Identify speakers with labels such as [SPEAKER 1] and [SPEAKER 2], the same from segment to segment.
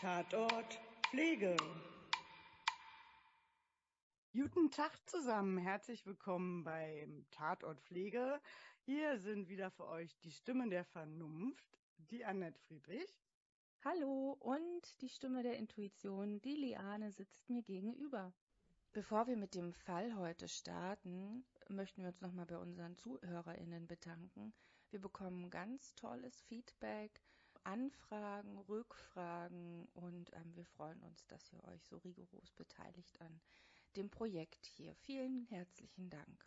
[SPEAKER 1] Tatort Pflege. Guten Tag zusammen, herzlich willkommen beim Tatort Pflege. Hier sind wieder für euch die Stimmen der Vernunft, die Annette Friedrich.
[SPEAKER 2] Hallo und die Stimme der Intuition, die Liane sitzt mir gegenüber. Bevor wir mit dem Fall heute starten, möchten wir uns nochmal bei unseren ZuhörerInnen bedanken. Wir bekommen ganz tolles Feedback Anfragen, Rückfragen und ähm, wir freuen uns, dass ihr euch so rigoros beteiligt an dem Projekt hier. Vielen herzlichen Dank.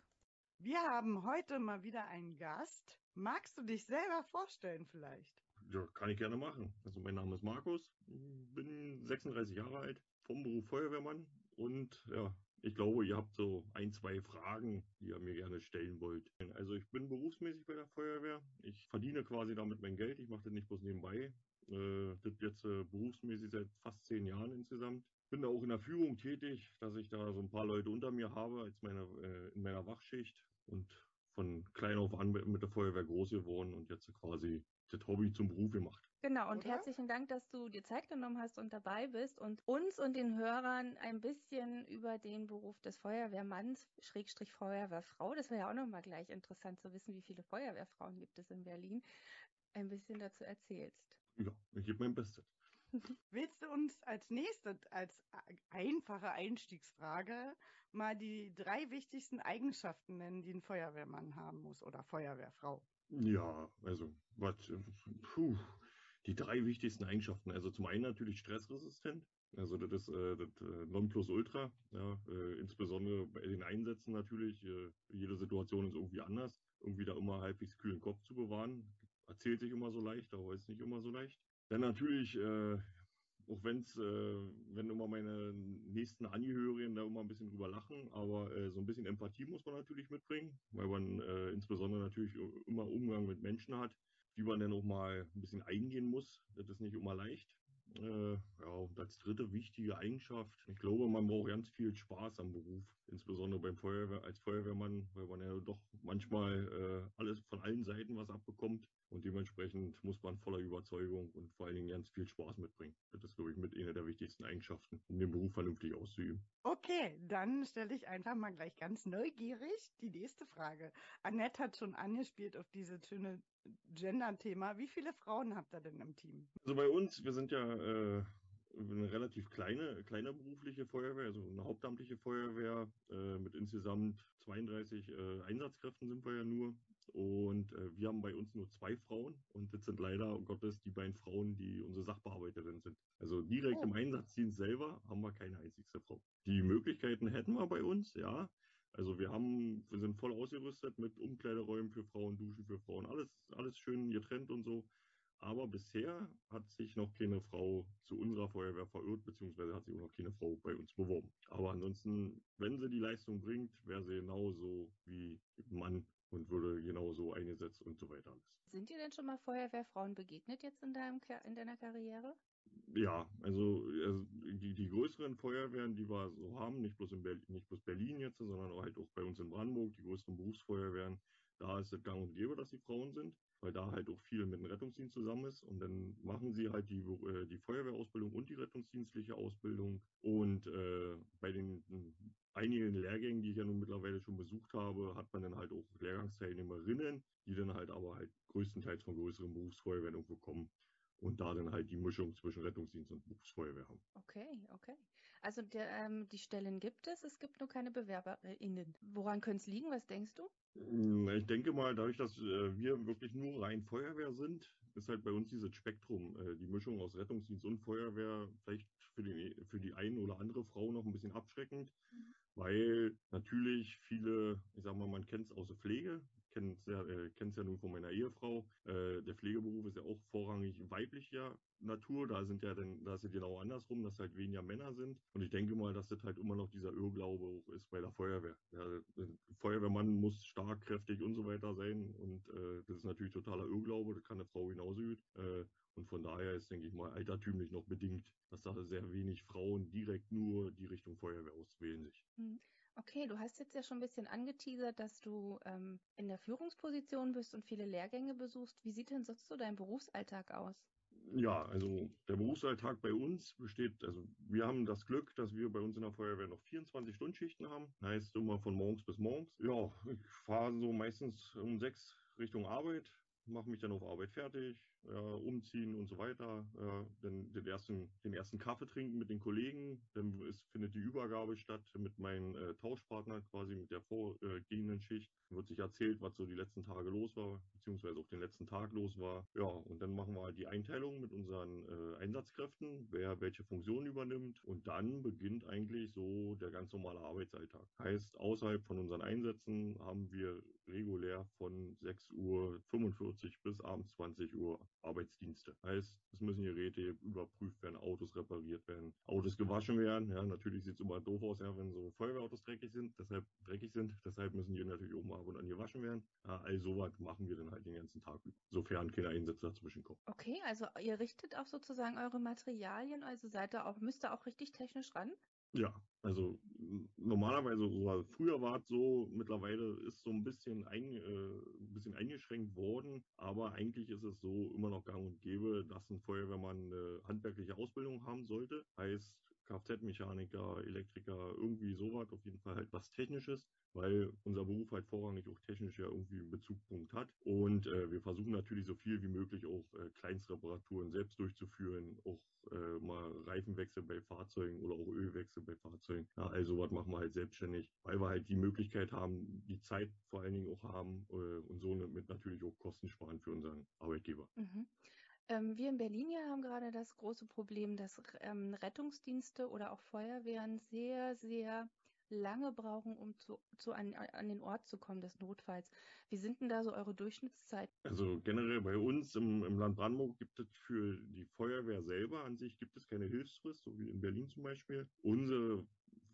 [SPEAKER 1] Wir haben heute mal wieder einen Gast. Magst du dich selber vorstellen vielleicht?
[SPEAKER 3] Ja, kann ich gerne machen. Also mein Name ist Markus, bin 36 Jahre alt, vom Beruf Feuerwehrmann und ja, ich glaube, ihr habt so ein, zwei Fragen, die ihr mir gerne stellen wollt. Also ich bin berufsmäßig bei der Feuerwehr. Ich verdiene quasi damit mein Geld. Ich mache das nicht bloß nebenbei. Äh, das jetzt äh, berufsmäßig seit fast zehn Jahren insgesamt. Bin da auch in der Führung tätig, dass ich da so ein paar Leute unter mir habe als meine, äh, in meiner Wachschicht und von klein auf an mit der Feuerwehr groß geworden und jetzt quasi das Hobby zum Beruf gemacht.
[SPEAKER 2] Genau, und Oder? herzlichen Dank, dass du dir Zeit genommen hast und dabei bist und uns und den Hörern ein bisschen über den Beruf des Feuerwehrmanns, Schrägstrich Feuerwehrfrau, das wäre ja auch nochmal gleich interessant zu wissen, wie viele Feuerwehrfrauen gibt es in Berlin, ein bisschen dazu erzählst.
[SPEAKER 3] Ja, ich gebe mein Bestes.
[SPEAKER 1] Willst du uns als nächstes, als einfache Einstiegsfrage, mal die drei wichtigsten Eigenschaften nennen, die ein Feuerwehrmann haben muss oder Feuerwehrfrau?
[SPEAKER 3] Ja, also, was, puh, die drei wichtigsten Eigenschaften. Also zum einen natürlich stressresistent. Also das ist äh, das äh, Nonplusultra. Ja, äh, insbesondere bei den Einsätzen natürlich. Äh, jede Situation ist irgendwie anders. Irgendwie da immer halbwegs kühlen Kopf zu bewahren. Erzählt sich immer so leicht, aber ist nicht immer so leicht. Dann natürlich, äh, auch wenn's, äh, wenn immer meine nächsten Angehörigen da immer ein bisschen drüber lachen, aber äh, so ein bisschen Empathie muss man natürlich mitbringen, weil man äh, insbesondere natürlich immer Umgang mit Menschen hat die man dann auch mal ein bisschen eingehen muss. Das ist nicht immer leicht. Äh, ja, und als dritte wichtige Eigenschaft, ich glaube, man braucht ganz viel Spaß am Beruf, insbesondere beim Feuerwehr, als Feuerwehrmann, weil man ja doch manchmal äh, alles von allen Seiten was abbekommt und dementsprechend muss man voller Überzeugung und vor allen Dingen ganz viel Spaß mitbringen. Das ist, glaube ich, mit einer der wichtigsten Eigenschaften, um den Beruf vernünftig auszuüben.
[SPEAKER 1] Okay, dann stelle ich einfach mal gleich ganz neugierig die nächste Frage. Annette hat schon angespielt auf dieses schöne Gender-Thema. Wie viele Frauen habt ihr denn im Team?
[SPEAKER 3] Also bei uns, wir sind ja äh, eine relativ kleine, kleine berufliche Feuerwehr, also eine hauptamtliche Feuerwehr äh, mit insgesamt 32 äh, Einsatzkräften sind wir ja nur. Und äh, wir haben bei uns nur zwei Frauen und das sind leider, oh Gottes, die beiden Frauen, die unsere Sachbearbeiterinnen sind. Also direkt oh. im Einsatzdienst selber haben wir keine einzigste Frau. Die Möglichkeiten hätten wir bei uns, ja. Also wir haben, wir sind voll ausgerüstet mit Umkleideräumen für Frauen, Duschen für Frauen, alles, alles schön getrennt und so. Aber bisher hat sich noch keine Frau zu unserer Feuerwehr verirrt, beziehungsweise hat sich auch noch keine Frau bei uns beworben. Aber ansonsten, wenn sie die Leistung bringt, wäre sie genauso wie Mann und würde genauso eingesetzt und so weiter
[SPEAKER 2] Sind dir denn schon mal Feuerwehrfrauen begegnet jetzt in, deinem, in deiner Karriere?
[SPEAKER 3] Ja, also, also die, die größeren Feuerwehren, die wir so haben, nicht bloß in Berlin, nicht bloß Berlin jetzt, sondern auch halt auch bei uns in Brandenburg, die größeren Berufsfeuerwehren, da ist es gang und gäbe, dass die Frauen sind, weil da halt auch viel mit dem Rettungsdienst zusammen ist. Und dann machen sie halt die, äh, die Feuerwehrausbildung und die rettungsdienstliche Ausbildung. Und äh, bei den einigen Lehrgängen, die ich ja nun mittlerweile schon besucht habe, hat man dann halt auch Lehrgangsteilnehmerinnen, die dann halt aber halt größtenteils von größeren Berufsfeuerwehren irgendwo kommen und da dann halt die Mischung zwischen Rettungsdienst und Berufsfeuerwehr haben.
[SPEAKER 2] Okay, okay. Also der, ähm, die Stellen gibt es, es gibt nur keine BewerberInnen. Woran könnte es liegen? Was denkst du?
[SPEAKER 3] Hm, ich denke mal, dadurch, dass äh, wir wirklich nur rein Feuerwehr sind, ist halt bei uns dieses Spektrum, äh, die Mischung aus Rettungsdienst und Feuerwehr vielleicht für, den, für die eine oder andere Frau noch ein bisschen abschreckend, mhm. weil natürlich viele, ich sag mal, man kennt es aus der Pflege, kenne es ja, äh, ja nun von meiner Ehefrau. Äh, der Pflegeberuf ist ja auch vorrangig weiblicher Natur. Da sind ja dann, da ist ja genau andersrum, dass halt weniger Männer sind. Und ich denke mal, dass das halt immer noch dieser Irrglaube auch ist bei der Feuerwehr. Ja, Feuerwehrmann muss stark, kräftig und so weiter sein. Und äh, das ist natürlich totaler Irrglaube. Das kann eine Frau genauso gut. Äh, und von daher ist, denke ich mal, altertümlich noch bedingt, dass da sehr wenig Frauen direkt nur die Richtung Feuerwehr auswählen sich.
[SPEAKER 2] Hm. Okay, du hast jetzt ja schon ein bisschen angeteasert, dass du ähm, in der Führungsposition bist und viele Lehrgänge besuchst. Wie sieht denn sonst so dein Berufsalltag aus?
[SPEAKER 3] Ja, also der Berufsalltag bei uns besteht, also wir haben das Glück, dass wir bei uns in der Feuerwehr noch 24-Stunden-Schichten haben. Heißt immer von morgens bis morgens. Ja, ich fahre so meistens um sechs Richtung Arbeit, mache mich dann auf Arbeit fertig, ja, umziehen und so weiter, ja, dann den ersten, den ersten Kaffee trinken mit den Kollegen, dann ist, findet die Übergabe statt mit meinem äh, Tauschpartner quasi mit der vorgehenden Schicht, dann wird sich erzählt, was so die letzten Tage los war, beziehungsweise auch den letzten Tag los war, ja, und dann machen wir die Einteilung mit unseren äh, Einsatzkräften, wer welche Funktion übernimmt. Und dann beginnt eigentlich so der ganz normale Arbeitsalltag. Heißt, außerhalb von unseren Einsätzen haben wir regulär von 6.45 Uhr bis abends 20 Uhr Arbeitsdienste. Heißt, es müssen Geräte überprüft werden, Autos repariert werden, Autos gewaschen werden. Ja, natürlich sieht es immer doof aus, ja, wenn so Feuerwehrautos dreckig sind, deshalb dreckig sind. Deshalb müssen die natürlich oben ab und an gewaschen werden. Ja, all sowas machen wir dann halt den ganzen Tag über, sofern keine Einsätze dazwischen kommen.
[SPEAKER 2] Okay, also ihr richtet auch sozusagen eure Materialien, also seid ihr auch, müsst ihr auch richtig technisch ran?
[SPEAKER 3] Ja, also normalerweise, oder früher war es so, mittlerweile ist so ein bisschen, ein, äh, ein bisschen eingeschränkt worden, aber eigentlich ist es so immer noch gang und gäbe, dass ein Feuerwehrmann eine handwerkliche Ausbildung haben sollte. Heißt, Kfz-Mechaniker, Elektriker, irgendwie sowas, auf jeden Fall halt was Technisches, weil unser Beruf halt vorrangig auch technisch ja irgendwie einen Bezugpunkt hat. Und äh, wir versuchen natürlich so viel wie möglich auch äh, Kleinstreparaturen selbst durchzuführen, auch äh, mal Reifenwechsel bei Fahrzeugen oder auch Ölwechsel bei Fahrzeugen. Ja, also was machen wir halt selbstständig, weil wir halt die Möglichkeit haben, die Zeit vor allen Dingen auch haben äh, und so mit natürlich auch Kosten sparen für unseren Arbeitgeber.
[SPEAKER 2] Mhm. Ähm, wir in Berlin hier haben gerade das große Problem, dass ähm, Rettungsdienste oder auch Feuerwehren sehr, sehr lange brauchen, um zu, zu an, an den Ort zu kommen des Notfalls. Wie sind denn da so eure Durchschnittszeiten?
[SPEAKER 3] Also generell bei uns im, im Land Brandenburg gibt es für die Feuerwehr selber an sich gibt es keine Hilfsfrist, so wie in Berlin zum Beispiel. Unsere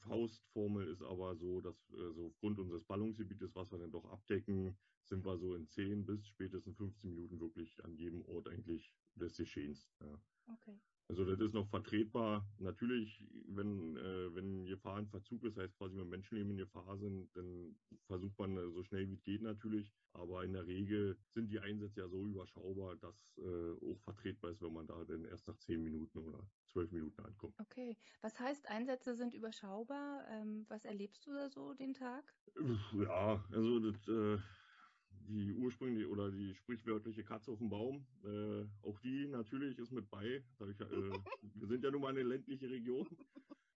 [SPEAKER 3] Faustformel ist aber so, dass äh, so aufgrund unseres Ballungsgebietes, was wir dann doch abdecken, sind wir so in 10 bis spätestens 15 Minuten wirklich an jedem Ort eigentlich des Geschehens. Ja.
[SPEAKER 2] Okay.
[SPEAKER 3] Also das ist noch vertretbar. Natürlich, wenn, äh, wenn Gefahr in Verzug ist, heißt quasi, wenn Menschenleben in Gefahr sind, dann versucht man äh, so schnell wie es geht natürlich. Aber in der Regel sind die Einsätze ja so überschaubar, dass äh, auch vertretbar ist, wenn man da dann erst nach zehn Minuten oder zwölf Minuten ankommt.
[SPEAKER 2] Okay. Was heißt, Einsätze sind überschaubar? Ähm, was erlebst du da so den Tag?
[SPEAKER 3] Ja, also das äh, die ursprüngliche oder die sprichwörtliche Katze auf dem Baum, äh, auch die natürlich ist mit bei. Ich, äh, wir sind ja nun mal eine ländliche Region.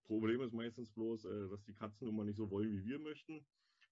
[SPEAKER 3] Problem ist meistens bloß, äh, dass die Katzen nun mal nicht so wollen, wie wir möchten,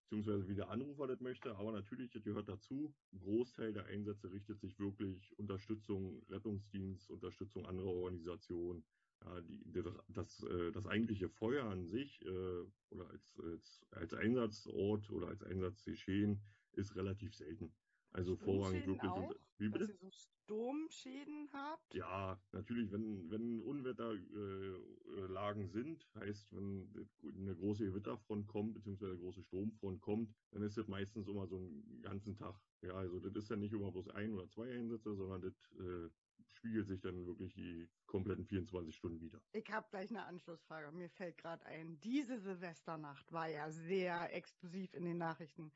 [SPEAKER 3] beziehungsweise wie der Anrufer das möchte. Aber natürlich, das gehört dazu. Ein Großteil der Einsätze richtet sich wirklich Unterstützung, Rettungsdienst, Unterstützung anderer Organisationen. Ja, die, das, das, äh, das eigentliche Feuer an sich äh, oder als, als, als Einsatzort oder als Einsatzgeschehen ist relativ selten. Also vorrangig wirklich.
[SPEAKER 1] Auch, wie bitte? Dass ihr so Sturmschäden habt?
[SPEAKER 3] Ja, natürlich, wenn, wenn Unwetterlagen äh, sind, heißt, wenn eine große Gewitterfront kommt, beziehungsweise eine große Sturmfront kommt, dann ist das meistens immer so einen ganzen Tag. Ja, also das ist ja nicht immer bloß ein oder zwei Einsätze, sondern das äh, spiegelt sich dann wirklich die kompletten 24 Stunden wieder.
[SPEAKER 1] Ich habe gleich eine Anschlussfrage. Mir fällt gerade ein, diese Silvesternacht war ja sehr explosiv in den Nachrichten.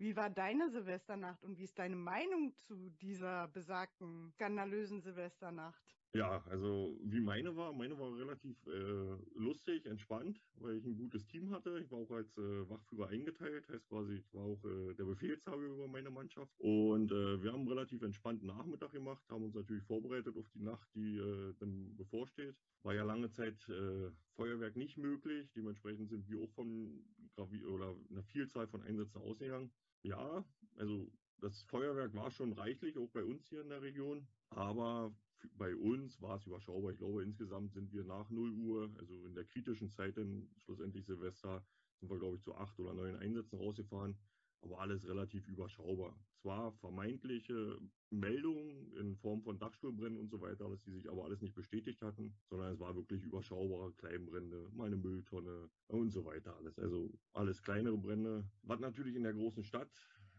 [SPEAKER 1] Wie war deine Silvesternacht und wie ist deine Meinung zu dieser besagten skandalösen Silvesternacht?
[SPEAKER 3] Ja, also wie meine war, meine war relativ äh, lustig, entspannt, weil ich ein gutes Team hatte. Ich war auch als äh, Wachführer eingeteilt, heißt quasi, ich war auch äh, der Befehlshaber über meine Mannschaft. Und äh, wir haben einen relativ entspannten Nachmittag gemacht, haben uns natürlich vorbereitet auf die Nacht, die äh, dann bevorsteht. War ja lange Zeit äh, Feuerwerk nicht möglich, dementsprechend sind wir auch von oder einer Vielzahl von Einsätzen ausgegangen. Ja, also das Feuerwerk war schon reichlich, auch bei uns hier in der Region. Aber bei uns war es überschaubar. Ich glaube, insgesamt sind wir nach 0 Uhr, also in der kritischen Zeit dann schlussendlich Silvester, sind wir, glaube ich, zu acht oder neun Einsätzen rausgefahren. Aber alles relativ überschaubar. Zwar vermeintliche Meldungen in Form von Dachstuhlbrennen und so weiter, dass die sich aber alles nicht bestätigt hatten, sondern es war wirklich überschaubare Kleinbrände, mal eine Mülltonne und so weiter alles. Also alles kleinere Brände. Was natürlich in der großen Stadt,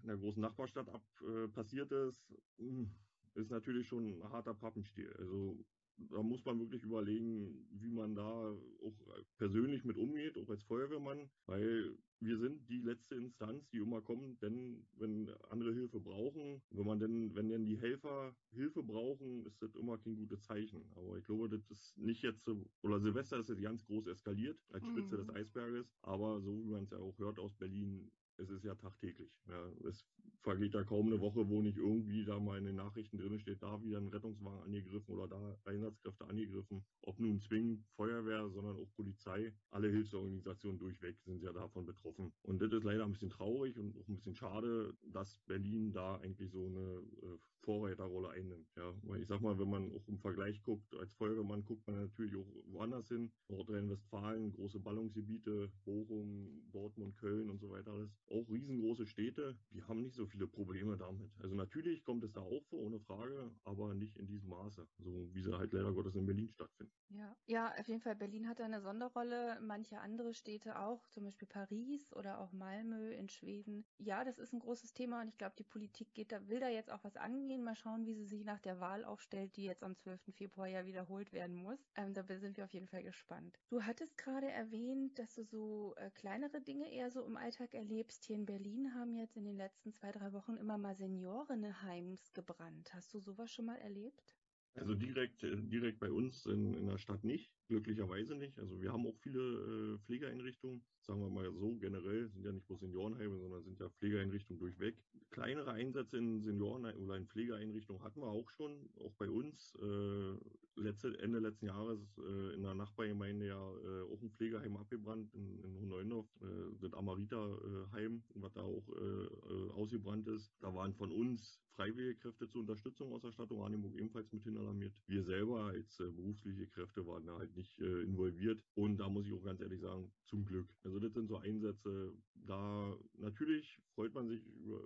[SPEAKER 3] in der großen Nachbarstadt ab, äh, passiert ist, hm, ist natürlich schon ein harter Pappenstiel. Also da muss man wirklich überlegen, wie man da auch persönlich mit umgeht, auch als Feuerwehrmann, weil wir sind die letzte Instanz, die immer kommt, denn wenn andere Hilfe brauchen, wenn man denn, wenn denn die Helfer Hilfe brauchen, ist das immer kein gutes Zeichen. Aber ich glaube, das ist nicht jetzt so, oder Silvester ist jetzt ganz groß eskaliert als Spitze mhm. des Eisberges, aber so wie man es ja auch hört aus Berlin, es ist ja tagtäglich. Ja, es vergeht da kaum eine Woche, wo nicht irgendwie da mal in den Nachrichten drin steht, da wieder ein Rettungswagen angegriffen oder da Einsatzkräfte angegriffen. Ob nun zwingend Feuerwehr, sondern auch Polizei. Alle Hilfsorganisationen durchweg sind ja davon betroffen. Und das ist leider ein bisschen traurig und auch ein bisschen schade, dass Berlin da eigentlich so eine äh, Vorreiterrolle einnimmt. Ja, weil ich sag mal, wenn man auch im Vergleich guckt, als Feuerwehrmann guckt man natürlich auch woanders hin. Nordrhein-Westfalen, große Ballungsgebiete, Bochum, Dortmund, Köln und so weiter alles. Auch riesengroße Städte, die haben nicht so viele Probleme damit. Also natürlich kommt es da auch vor, ohne Frage, aber nicht in diesem Maße, so wie sie halt leider Gottes in Berlin stattfinden.
[SPEAKER 2] Ja, ja, auf jeden Fall. Berlin hat da eine Sonderrolle, manche andere Städte auch, zum Beispiel Paris oder auch Malmö in Schweden. Ja, das ist ein großes Thema und ich glaube, die Politik geht da, will da jetzt auch was angehen. Mal schauen, wie sie sich nach der Wahl aufstellt, die jetzt am 12. Februar ja wiederholt werden muss. Ähm, da sind wir auf jeden Fall gespannt. Du hattest gerade erwähnt, dass du so äh, kleinere Dinge eher so im Alltag erlebst. Hier in Berlin haben jetzt in den letzten zwei, drei Wochen immer mal Seniorinnenheims gebrannt. Hast du sowas schon mal erlebt?
[SPEAKER 3] Also direkt, äh, direkt bei uns in, in der Stadt nicht, glücklicherweise nicht. Also wir haben auch viele äh, Pflegeeinrichtungen, sagen wir mal so, generell sind ja nicht bloß Seniorenheime, sondern sind ja Pflegeeinrichtungen durchweg. Kleinere Einsätze in Senioren- oder in Pflegeeinrichtungen hatten wir auch schon, auch bei uns. Äh, letzte, Ende letzten Jahres äh, in der Nachbargemeinde ja äh, auch ein Pflegeheim abgebrannt in, in Hohneundorf, äh, das Amarita-Heim, was da auch äh, ausgebrannt ist. Da waren von uns Freiwilligekräfte zur Unterstützung aus der Stadt Oranienburg ebenfalls mit alarmiert. Wir selber als berufliche Kräfte waren da halt nicht äh, involviert. Und da muss ich auch ganz ehrlich sagen, zum Glück. Also das sind so Einsätze, da natürlich freut man sich,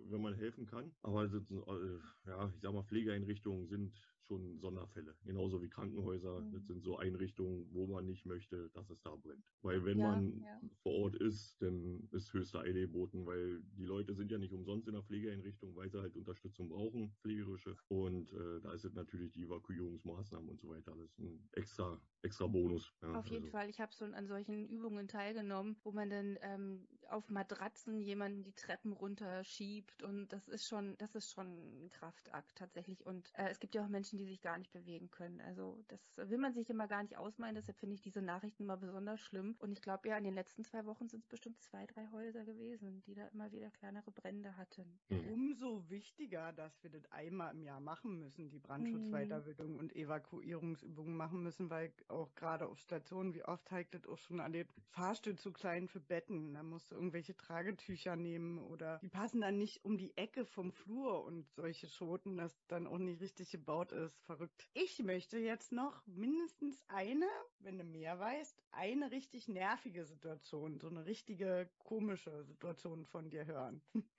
[SPEAKER 3] wenn man helfen kann. Aber sind, äh, ja, ich sag mal, Pflegeeinrichtungen sind schon Sonderfälle. Genauso wie Krankenhäuser. Mhm. Das sind so Einrichtungen, wo man nicht möchte, dass es da brennt. Weil wenn ja, man ja. vor Ort ist, dann ist höchste Eile geboten, weil die Leute sind ja nicht umsonst in der Pflegeeinrichtung, weil sie halt Unterstützung brauchen, pflegerische. Und äh, da ist es natürlich die Evakuierungsmaßnahmen und so weiter alles ein extra, extra Bonus.
[SPEAKER 2] Ja, Auf jeden also. Fall. Ich habe schon an solchen Übungen teilgenommen, wo man dann ähm, auf Matratzen jemanden die Treppen runterschiebt und das ist schon, das ist schon ein Kraftakt tatsächlich. Und äh, es gibt ja auch Menschen, die sich gar nicht bewegen können. Also das will man sich immer gar nicht ausmalen. Deshalb finde ich diese Nachrichten immer besonders schlimm. Und ich glaube ja, in den letzten zwei Wochen sind es bestimmt zwei, drei Häuser gewesen, die da immer wieder kleinere Brände hatten.
[SPEAKER 1] Mhm. Umso wichtiger, dass wir das einmal im Jahr machen müssen, die Brandschutzweiterbildung mhm. und Evakuierungsübungen machen müssen, weil auch gerade auf Stationen, wie oft halt das auch schon erlebt, Fahrstuhl zu klein für Betten. Da musst du irgendwelche Tragetücher nehmen oder die passen dann nicht um die Ecke vom Flur und solche Schoten, das dann auch nicht richtig gebaut ist verrückt. Ich möchte jetzt noch mindestens eine, wenn du mehr weißt, eine richtig nervige Situation, so eine richtige komische Situation von dir hören,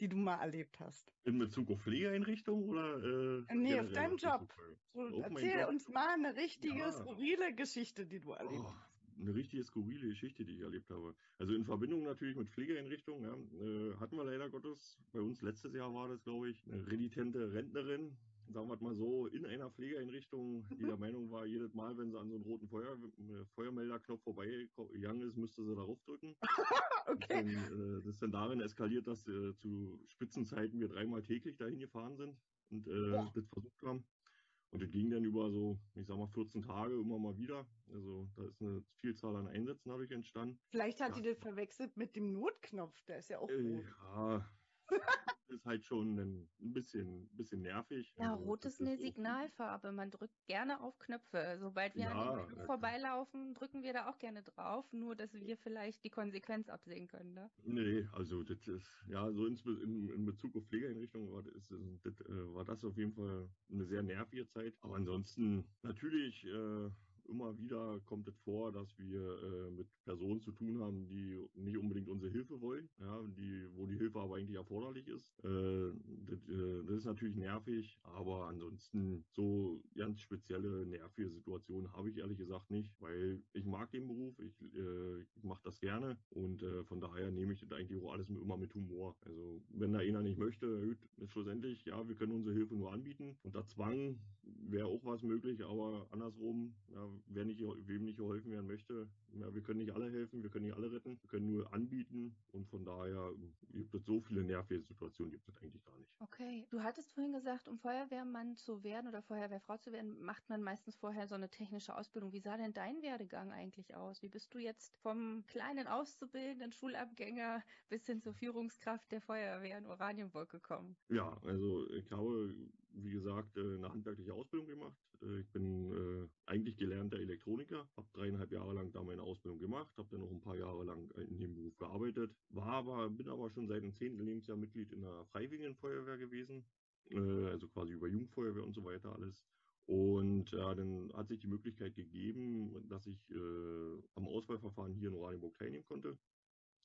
[SPEAKER 1] die du mal erlebt hast.
[SPEAKER 3] In Bezug auf Pflegeeinrichtungen oder?
[SPEAKER 1] Äh, nee, auf deinen Job. So, erzähl Job. uns mal eine richtige, ja. skurrile Geschichte, die du erlebt hast.
[SPEAKER 3] Oh, eine richtige skurrile Geschichte, die ich erlebt habe. Also in Verbindung natürlich mit Pflegeeinrichtungen, ja, äh, hatten wir leider Gottes, bei uns letztes Jahr war das, glaube ich, eine renitente Rentnerin, sagen wir mal so, in einer Pflegeeinrichtung, die der Meinung war, jedes Mal, wenn sie an so einen roten Feuer, äh, Feuermelderknopf vorbeigegangen ist, müsste sie darauf drücken. okay. Und, äh, das ist dann darin eskaliert, dass äh, zu Spitzenzeiten wir dreimal täglich dahin gefahren sind und äh, ja. das versucht haben. Und das ging dann über so, ich sag mal, 14 Tage immer mal wieder. Also da ist eine Vielzahl an Einsätzen dadurch entstanden.
[SPEAKER 1] Vielleicht hat ja. die das verwechselt mit dem Notknopf, der ist ja auch äh.
[SPEAKER 3] Ja, ist halt schon ein bisschen, bisschen nervig.
[SPEAKER 2] Ja, also, rot ist eine Signalfarbe. Man drückt gerne auf Knöpfe. Sobald wir ja, an dem vorbeilaufen, drücken wir da auch gerne drauf, nur dass wir vielleicht die Konsequenz absehen können. Ne?
[SPEAKER 3] Nee, also das ist, ja, so in, in, in Bezug auf Pflegeeinrichtungen war das, das, äh, war das auf jeden Fall eine sehr nervige Zeit. Aber ansonsten natürlich äh, immer wieder kommt es vor, dass wir äh, mit Personen zu tun haben, die nicht unbedingt unsere Hilfe wollen, ja, die, wo die Hilfe aber eigentlich erforderlich ist. Äh, das, äh, das, ist natürlich nervig, aber ansonsten so ganz spezielle nervige Situationen habe ich ehrlich gesagt nicht, weil ich mag den Beruf, ich, äh, ich mache das gerne und äh, von daher nehme ich das eigentlich auch alles immer mit Humor. Also wenn da einer nicht möchte, schlussendlich, ja, wir können unsere Hilfe nur anbieten. Unter Zwang wäre auch was möglich, aber andersrum, ja, wer nicht, wem nicht geholfen werden möchte, ja, wir können nicht alle helfen, wir können nicht alle retten, wir können nur anbieten und von daher gibt es so viele nervige Situationen, gibt es eigentlich gar nicht.
[SPEAKER 2] Okay, du hattest vorhin gesagt, um Feuerwehrmann zu werden oder Feuerwehrfrau zu werden, macht man meistens vorher so eine technische Ausbildung. Wie sah denn dein Werdegang eigentlich aus? Wie bist du jetzt vom kleinen Auszubildenden Schulabgänger bis hin zur Führungskraft der Feuerwehr in Oranienburg gekommen?
[SPEAKER 3] Ja, also ich habe wie gesagt, äh, eine handwerkliche Ausbildung gemacht. Äh, ich bin äh, eigentlich gelernter Elektroniker, habe dreieinhalb Jahre lang da meine Ausbildung gemacht, habe dann noch ein paar Jahre lang in dem Beruf gearbeitet, war aber, bin aber schon seit dem zehnten Lebensjahr Mitglied in der Freiwilligen Feuerwehr gewesen, also quasi über Jugendfeuerwehr und so weiter alles. Und ja, dann hat sich die Möglichkeit gegeben, dass ich am Auswahlverfahren hier in Oranienburg teilnehmen konnte.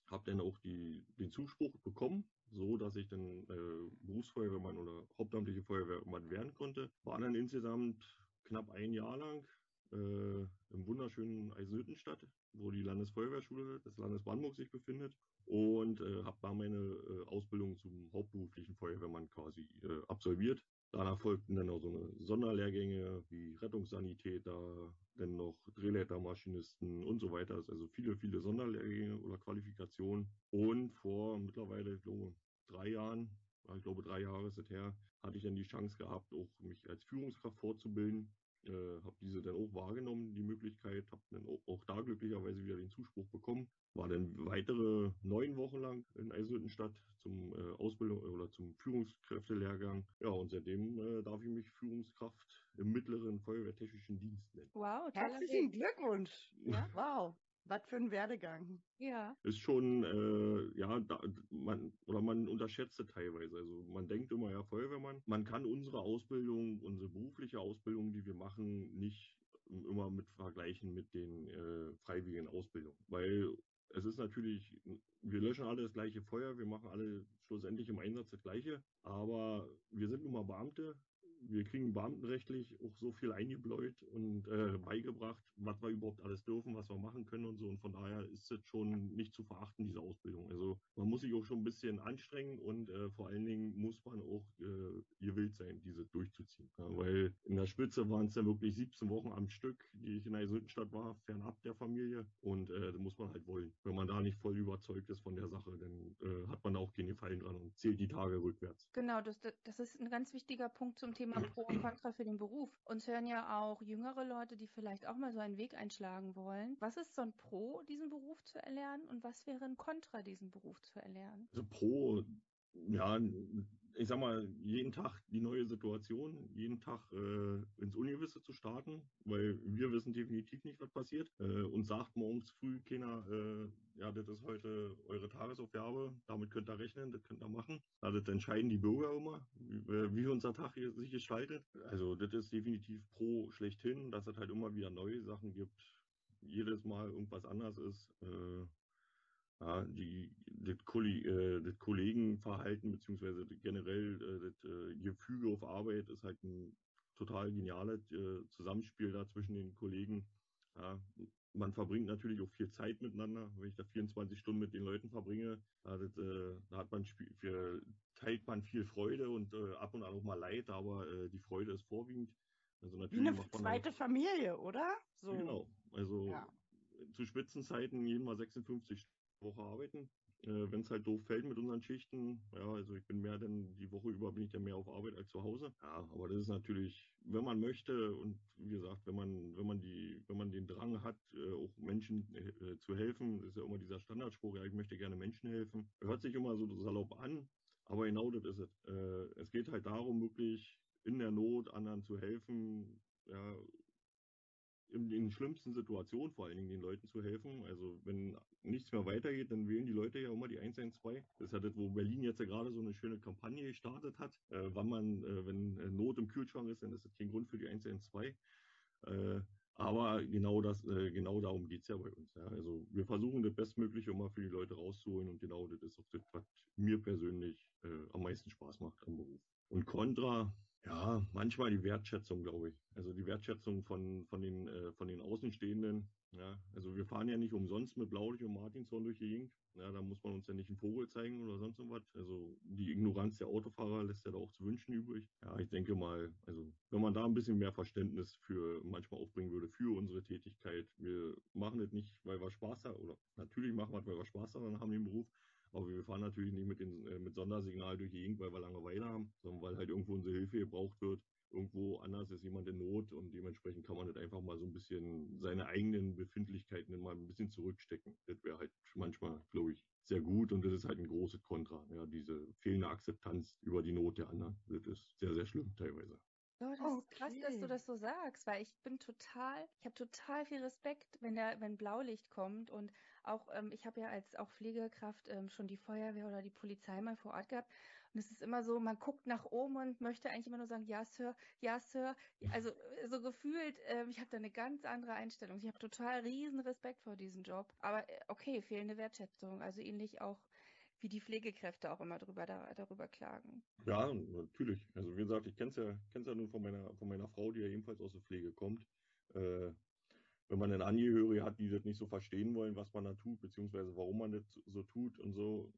[SPEAKER 3] Habe dann auch die, den Zuspruch bekommen, so dass ich dann äh, Berufsfeuerwehrmann oder hauptamtliche Feuerwehrmann werden konnte. War dann insgesamt knapp ein Jahr lang äh, im wunderschönen Eisenhüttenstadt, wo die Landesfeuerwehrschule des Landes Brandenburg sich befindet und äh, habe da meine äh, Ausbildung zum hauptberuflichen Feuerwehrmann quasi äh, absolviert. Danach folgten dann auch so eine Sonderlehrgänge wie Rettungssanitäter, dann noch Drehleitermaschinisten und so weiter. Also viele, viele Sonderlehrgänge oder Qualifikationen. Und vor mittlerweile, ich glaube, drei Jahren, ich glaube drei Jahre ist es her, hatte ich dann die Chance gehabt, auch mich als Führungskraft fortzubilden. Äh, habe diese dann auch wahrgenommen, die Möglichkeit, habe dann auch, auch, da glücklicherweise wieder den Zuspruch bekommen. War dann weitere neun Wochen lang in Eisenhüttenstadt zum äh, Ausbildung oder zum Führungskräftelehrgang. Ja, und seitdem äh, darf ich mich Führungskraft im mittleren Feuerwehrtechnischen Dienst nennen.
[SPEAKER 1] Wow, herzlichen Glückwunsch. Ja? Wow. Was für ein Werdegang.
[SPEAKER 2] Ja.
[SPEAKER 3] Ist schon, äh, ja, da, man, oder man unterschätzt es teilweise. Also man denkt immer, ja, Feuerwehrmann. Man kann unsere Ausbildung, unsere berufliche Ausbildung, die wir machen, nicht immer mit vergleichen mit den äh, freiwilligen Ausbildungen. Weil es ist natürlich, wir löschen alle das gleiche Feuer, wir machen alle schlussendlich im Einsatz das gleiche, aber wir sind nun mal Beamte, wir kriegen beamtenrechtlich auch so viel eingebläut und äh, beigebracht, was wir überhaupt alles dürfen, was wir machen können und so. Und von daher ist es schon nicht zu verachten, diese Ausbildung. Also man muss sich auch schon ein bisschen anstrengen und äh, vor allen Dingen muss man auch äh, gewillt sein, diese durchzuziehen. Ja, weil in der Spitze waren es ja wirklich 17 Wochen am Stück, die ich in der Südstadt war, fernab der Familie. Und äh, da muss man halt wollen. Wenn man da nicht voll überzeugt ist von der Sache, dann äh, hat man da auch keine Gefallen dran und zählt die Tage rückwärts.
[SPEAKER 2] Genau, das, das ist ein ganz wichtiger Punkt zum Thema Pro und Contra für den Beruf. Uns hören ja auch jüngere Leute, die vielleicht auch mal so einen Weg einschlagen wollen. Was ist so ein Pro, diesen Beruf zu erlernen und was wäre ein Contra, diesen Beruf zu erlernen?
[SPEAKER 3] Also Pro, ja, ich sag mal, jeden Tag die neue Situation, jeden Tag äh, ins Ungewisse zu starten, weil wir wissen definitiv nicht, was passiert. Äh, uns sagt morgens früh keiner, äh, ja, das ist heute eure Tagesaufgabe, damit könnt ihr rechnen, das könnt ihr machen. Also das entscheiden die Bürger immer, wie, wie unser Tag hier, sich gestaltet. Also das ist definitiv pro schlechthin, dass es halt immer wieder neue Sachen gibt, jedes Mal irgendwas anders ist. Äh, ja, die, das, äh, Kollegenverhalten beziehungsweise generell äh, das äh, Gefüge auf Arbeit ist halt ein total geniales Zusammenspiel da zwischen den Kollegen. Ja, man verbringt natürlich auch viel Zeit miteinander. Wenn ich da 24 Stunden mit den Leuten verbringe, da, das, äh, da hat man für, teilt man viel Freude und äh, ab und an auch mal Leid, aber äh, die Freude ist vorwiegend.
[SPEAKER 1] Also natürlich Wie eine zweite auch, Familie, oder?
[SPEAKER 3] So. Genau. Also ja. zu Spitzenzeiten jeden mal 56 Stunden Woche arbeiten. Äh, Wenn es halt doof fällt mit unseren Schichten, ja, also ich bin mehr denn die Woche über bin ich ja mehr auf Arbeit als zu Hause. Ja, aber das ist natürlich, wenn man möchte und wie gesagt, wenn man, wenn man die, wenn man den Drang hat, Menschen äh, zu helfen, ist ja immer dieser Standardspruch, ja, ich möchte gerne Menschen helfen. Hört sich immer so salopp an, aber genau das ist es. Äh, es geht halt darum, wirklich in der Not anderen zu helfen, ja, in den schlimmsten Situationen vor allen Dingen den Leuten zu helfen. Also wenn nichts mehr weitergeht, dann wählen die Leute ja immer die 112. Das ist ja das, wo Berlin jetzt ja gerade so eine schöne Kampagne gestartet hat. Äh, wann man, äh, wenn Not im Kühlschrank ist, dann ist das kein Grund für die 112. Äh, Aber genau das, äh, genau darum geht's ja bei uns. Also wir versuchen das Bestmögliche immer für die Leute rauszuholen und genau das ist auch das, was mir persönlich äh, am meisten Spaß macht am Beruf. Und Contra, ja, manchmal die Wertschätzung, glaube ich. Also die Wertschätzung von, von, den, äh, von den Außenstehenden. Ja, also wir fahren ja nicht umsonst mit Blaulicht und Martinshorn durch die Gegend. Ja, da muss man uns ja nicht einen Vogel zeigen oder sonst was. Also die Ignoranz der Autofahrer lässt ja da auch zu wünschen übrig. Ja, ich denke mal, also wenn man da ein bisschen mehr Verständnis für manchmal aufbringen würde für unsere Tätigkeit. Wir machen es nicht, weil wir Spaß haben, oder natürlich machen wir es, weil wir Spaß daran haben im Beruf, aber wir fahren natürlich nicht mit, den, äh, mit Sondersignal durch die Gegend, weil wir Langeweile haben, sondern weil halt irgendwo unsere Hilfe gebraucht wird. Irgendwo anders ist jemand in Not und dementsprechend kann man das einfach mal so ein bisschen seine eigenen Befindlichkeiten mal ein bisschen zurückstecken. Das wäre halt manchmal, glaube ich, sehr gut und das ist halt ein großes Kontra. Ja, diese fehlende Akzeptanz über die Not der anderen. Das ist sehr, sehr schlimm teilweise.
[SPEAKER 2] Oh, das okay. ist krass, dass du das so sagst, weil ich bin total, ich habe total viel Respekt, wenn der, wenn Blaulicht kommt und auch, ähm, ich habe ja als auch Pflegekraft ähm, schon die Feuerwehr oder die Polizei mal vor Ort gehabt und es ist immer so, man guckt nach oben und möchte eigentlich immer nur sagen, ja Sir, ja Sir, also äh, so gefühlt, ähm, ich habe da eine ganz andere Einstellung. Ich habe total riesen Respekt vor diesem Job, aber äh, okay, fehlende Wertschätzung, also ähnlich auch wie die Pflegekräfte auch immer drüber, da, darüber klagen.
[SPEAKER 3] Ja, natürlich. Also wie gesagt, ich kenne es ja, kenn's ja nun von meiner, von meiner Frau, die ja ebenfalls aus der Pflege kommt. Äh, wenn man einen Angehörige hat, die das nicht so verstehen wollen, was man da tut, beziehungsweise warum man das so tut und so,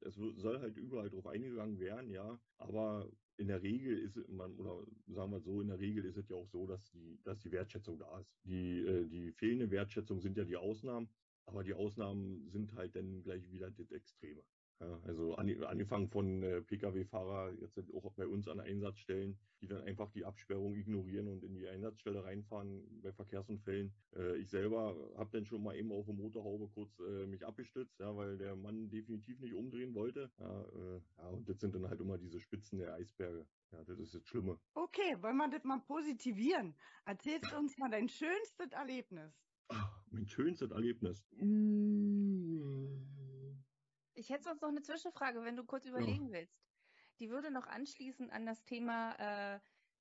[SPEAKER 3] es soll halt überall drauf eingegangen werden, ja, aber in der Regel ist man, oder sagen wir so, in der Regel ist es ja auch so, dass die, dass die Wertschätzung da ist. Die, äh, die fehlende Wertschätzung sind ja die Ausnahmen. Aber die Ausnahmen sind halt dann gleich wieder das Extreme. Ja, also angefangen von äh, Pkw-Fahrer, jetzt auch bei uns an Einsatzstellen, die dann einfach die Absperrung ignorieren und in die Einsatzstelle reinfahren bei Verkehrsunfällen. Äh, ich selber habe dann schon mal eben auf der Motorhaube kurz äh, mich abgestützt, ja, weil der Mann definitiv nicht umdrehen wollte. Ja, äh, ja, und das sind dann halt immer diese Spitzen der Eisberge. Ja, das ist das Schlimme.
[SPEAKER 1] Okay, wollen wir das mal positivieren? Erzählst uns mal dein schönstes Erlebnis.
[SPEAKER 3] Ach, mein schönstes Erlebnis.
[SPEAKER 2] Ich hätte sonst noch eine Zwischenfrage, wenn du kurz überlegen ja. willst. Die würde noch anschließen an das Thema äh,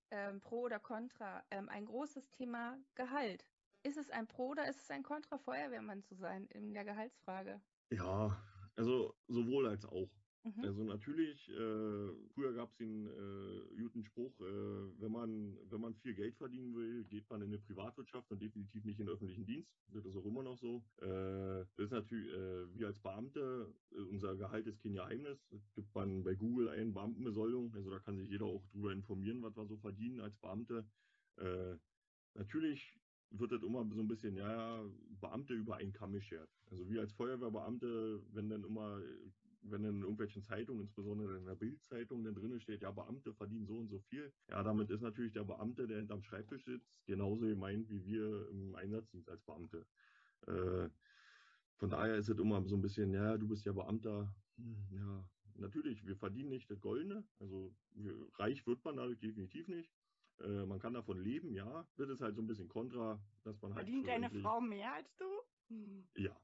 [SPEAKER 2] äh, Pro oder Contra. Ähm, ein großes Thema Gehalt. Ist es ein Pro oder ist es ein Contra, Feuerwehrmann zu sein in der Gehaltsfrage?
[SPEAKER 3] Ja, also sowohl als auch. Mhm. Also natürlich, äh, früher gab es den äh, guten Spruch, äh, wenn man wenn man viel Geld verdienen will, geht man in eine Privatwirtschaft und definitiv nicht in den öffentlichen Dienst. Das ist auch immer noch so. Äh, das ist natürlich, äh, wir als Beamte, äh, unser Gehalt ist kein Geheimnis. Das gibt man bei Google ein, Beamtenbesoldung. Also da kann sich jeder auch drüber informieren, was wir so verdienen als Beamte. Äh, natürlich wird das immer so ein bisschen, ja, Beamte über einen Kamm geschert. Also wir als Feuerwehrbeamte, wenn dann immer wenn in irgendwelchen Zeitungen, insbesondere in der Bildzeitung, dann drinnen steht, ja, Beamte verdienen so und so viel. Ja, damit ist natürlich der Beamte, der hinterm Schreibtisch sitzt, genauso gemeint wie wir im Einsatzdienst als Beamte. Äh, von daher ist es immer so ein bisschen, ja, du bist ja Beamter. Hm, ja, natürlich, wir verdienen nicht das Goldene. Also wir, reich wird man dadurch definitiv nicht. Äh, man kann davon leben, ja. Das ist halt so ein bisschen kontra, dass man
[SPEAKER 1] halt. Verdient deine Frau mehr als du?
[SPEAKER 3] Ja.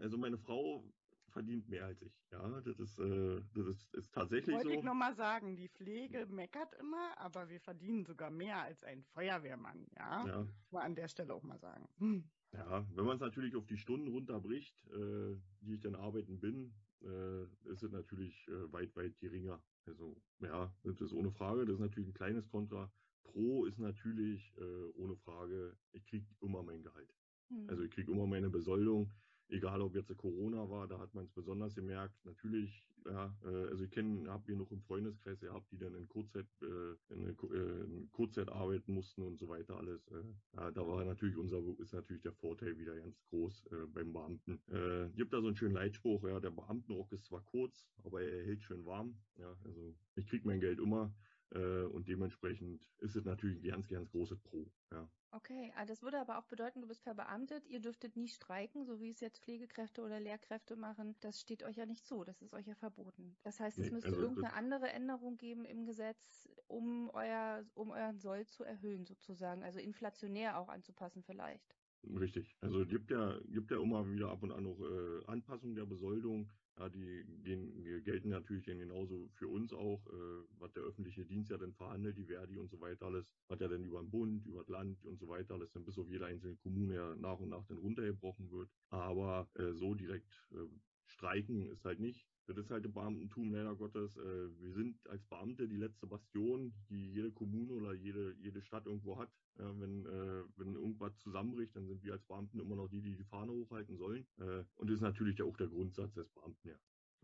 [SPEAKER 3] Also meine Frau verdient mehr als ich. Ja, das ist, äh, das ist, ist tatsächlich
[SPEAKER 1] Wollte
[SPEAKER 3] so.
[SPEAKER 1] Wollte ich nochmal sagen, die Pflege meckert immer, aber wir verdienen sogar mehr als ein Feuerwehrmann. Ja, ja. mal an der Stelle auch mal sagen. Hm.
[SPEAKER 3] Ja, wenn man es natürlich auf die Stunden runterbricht, äh, die ich dann arbeiten bin, äh, ist es natürlich äh, weit, weit geringer. Also ja, das ist ohne Frage. Das ist natürlich ein kleines Kontra. Pro ist natürlich äh, ohne Frage, ich kriege immer mein Gehalt. Hm. Also ich kriege immer meine Besoldung egal ob jetzt Corona war, da hat man es besonders gemerkt. Natürlich, ja, äh, also ich kenne, habe noch im Freundeskreis gehabt, die dann in Kurzzeit, äh, in, äh, in Kurzzeit arbeiten mussten und so weiter alles. Ja, da war natürlich unser, ist natürlich der Vorteil wieder ganz groß beim Beamten. Äh, gibt da so einen schönen Leitspruch, ja, der Beamtenrock ist zwar kurz, aber er hält schön warm. Ja, also ich kriege mein Geld immer. Äh, und dementsprechend ist es natürlich ein ganz, ganz großes Pro. Ja.
[SPEAKER 2] Okay, ah, das würde aber auch bedeuten, du bist verbeamtet, ihr dürftet nie streiken, so wie es jetzt Pflegekräfte oder Lehrkräfte machen. Das steht euch ja nicht zu, das ist euch ja verboten. Das heißt, es nee, müsste also irgendeine andere Änderung geben im Gesetz, um euer, um euren Soll zu erhöhen sozusagen, also inflationär auch anzupassen vielleicht.
[SPEAKER 3] Richtig. Also gibt ja, gibt ja immer wieder ab und an noch äh, Anpassungen der Besoldung. Ja, die, gehen, gelten natürlich genauso für uns auch, äh, was der öffentliche Dienst ja dann verhandelt, die Verdi und so weiter alles, was ja dann über den Bund, über das Land und so weiter alles dann bis auf jede einzelne Kommune ja nach und nach dann runtergebrochen wird. Aber äh, so direkt äh, streiken ist halt nicht. Das ist halt im Beamtentum leider Gottes. Äh, wir sind als Beamte die letzte Bastion, die jede Kommune oder jede, jede Stadt irgendwo hat. Wenn, äh, wenn irgendwas zusammenbricht, dann sind wir als Beamten immer noch die, die die Fahne hochhalten sollen. Äh, und das ist natürlich auch der Grundsatz des Beamten, ja.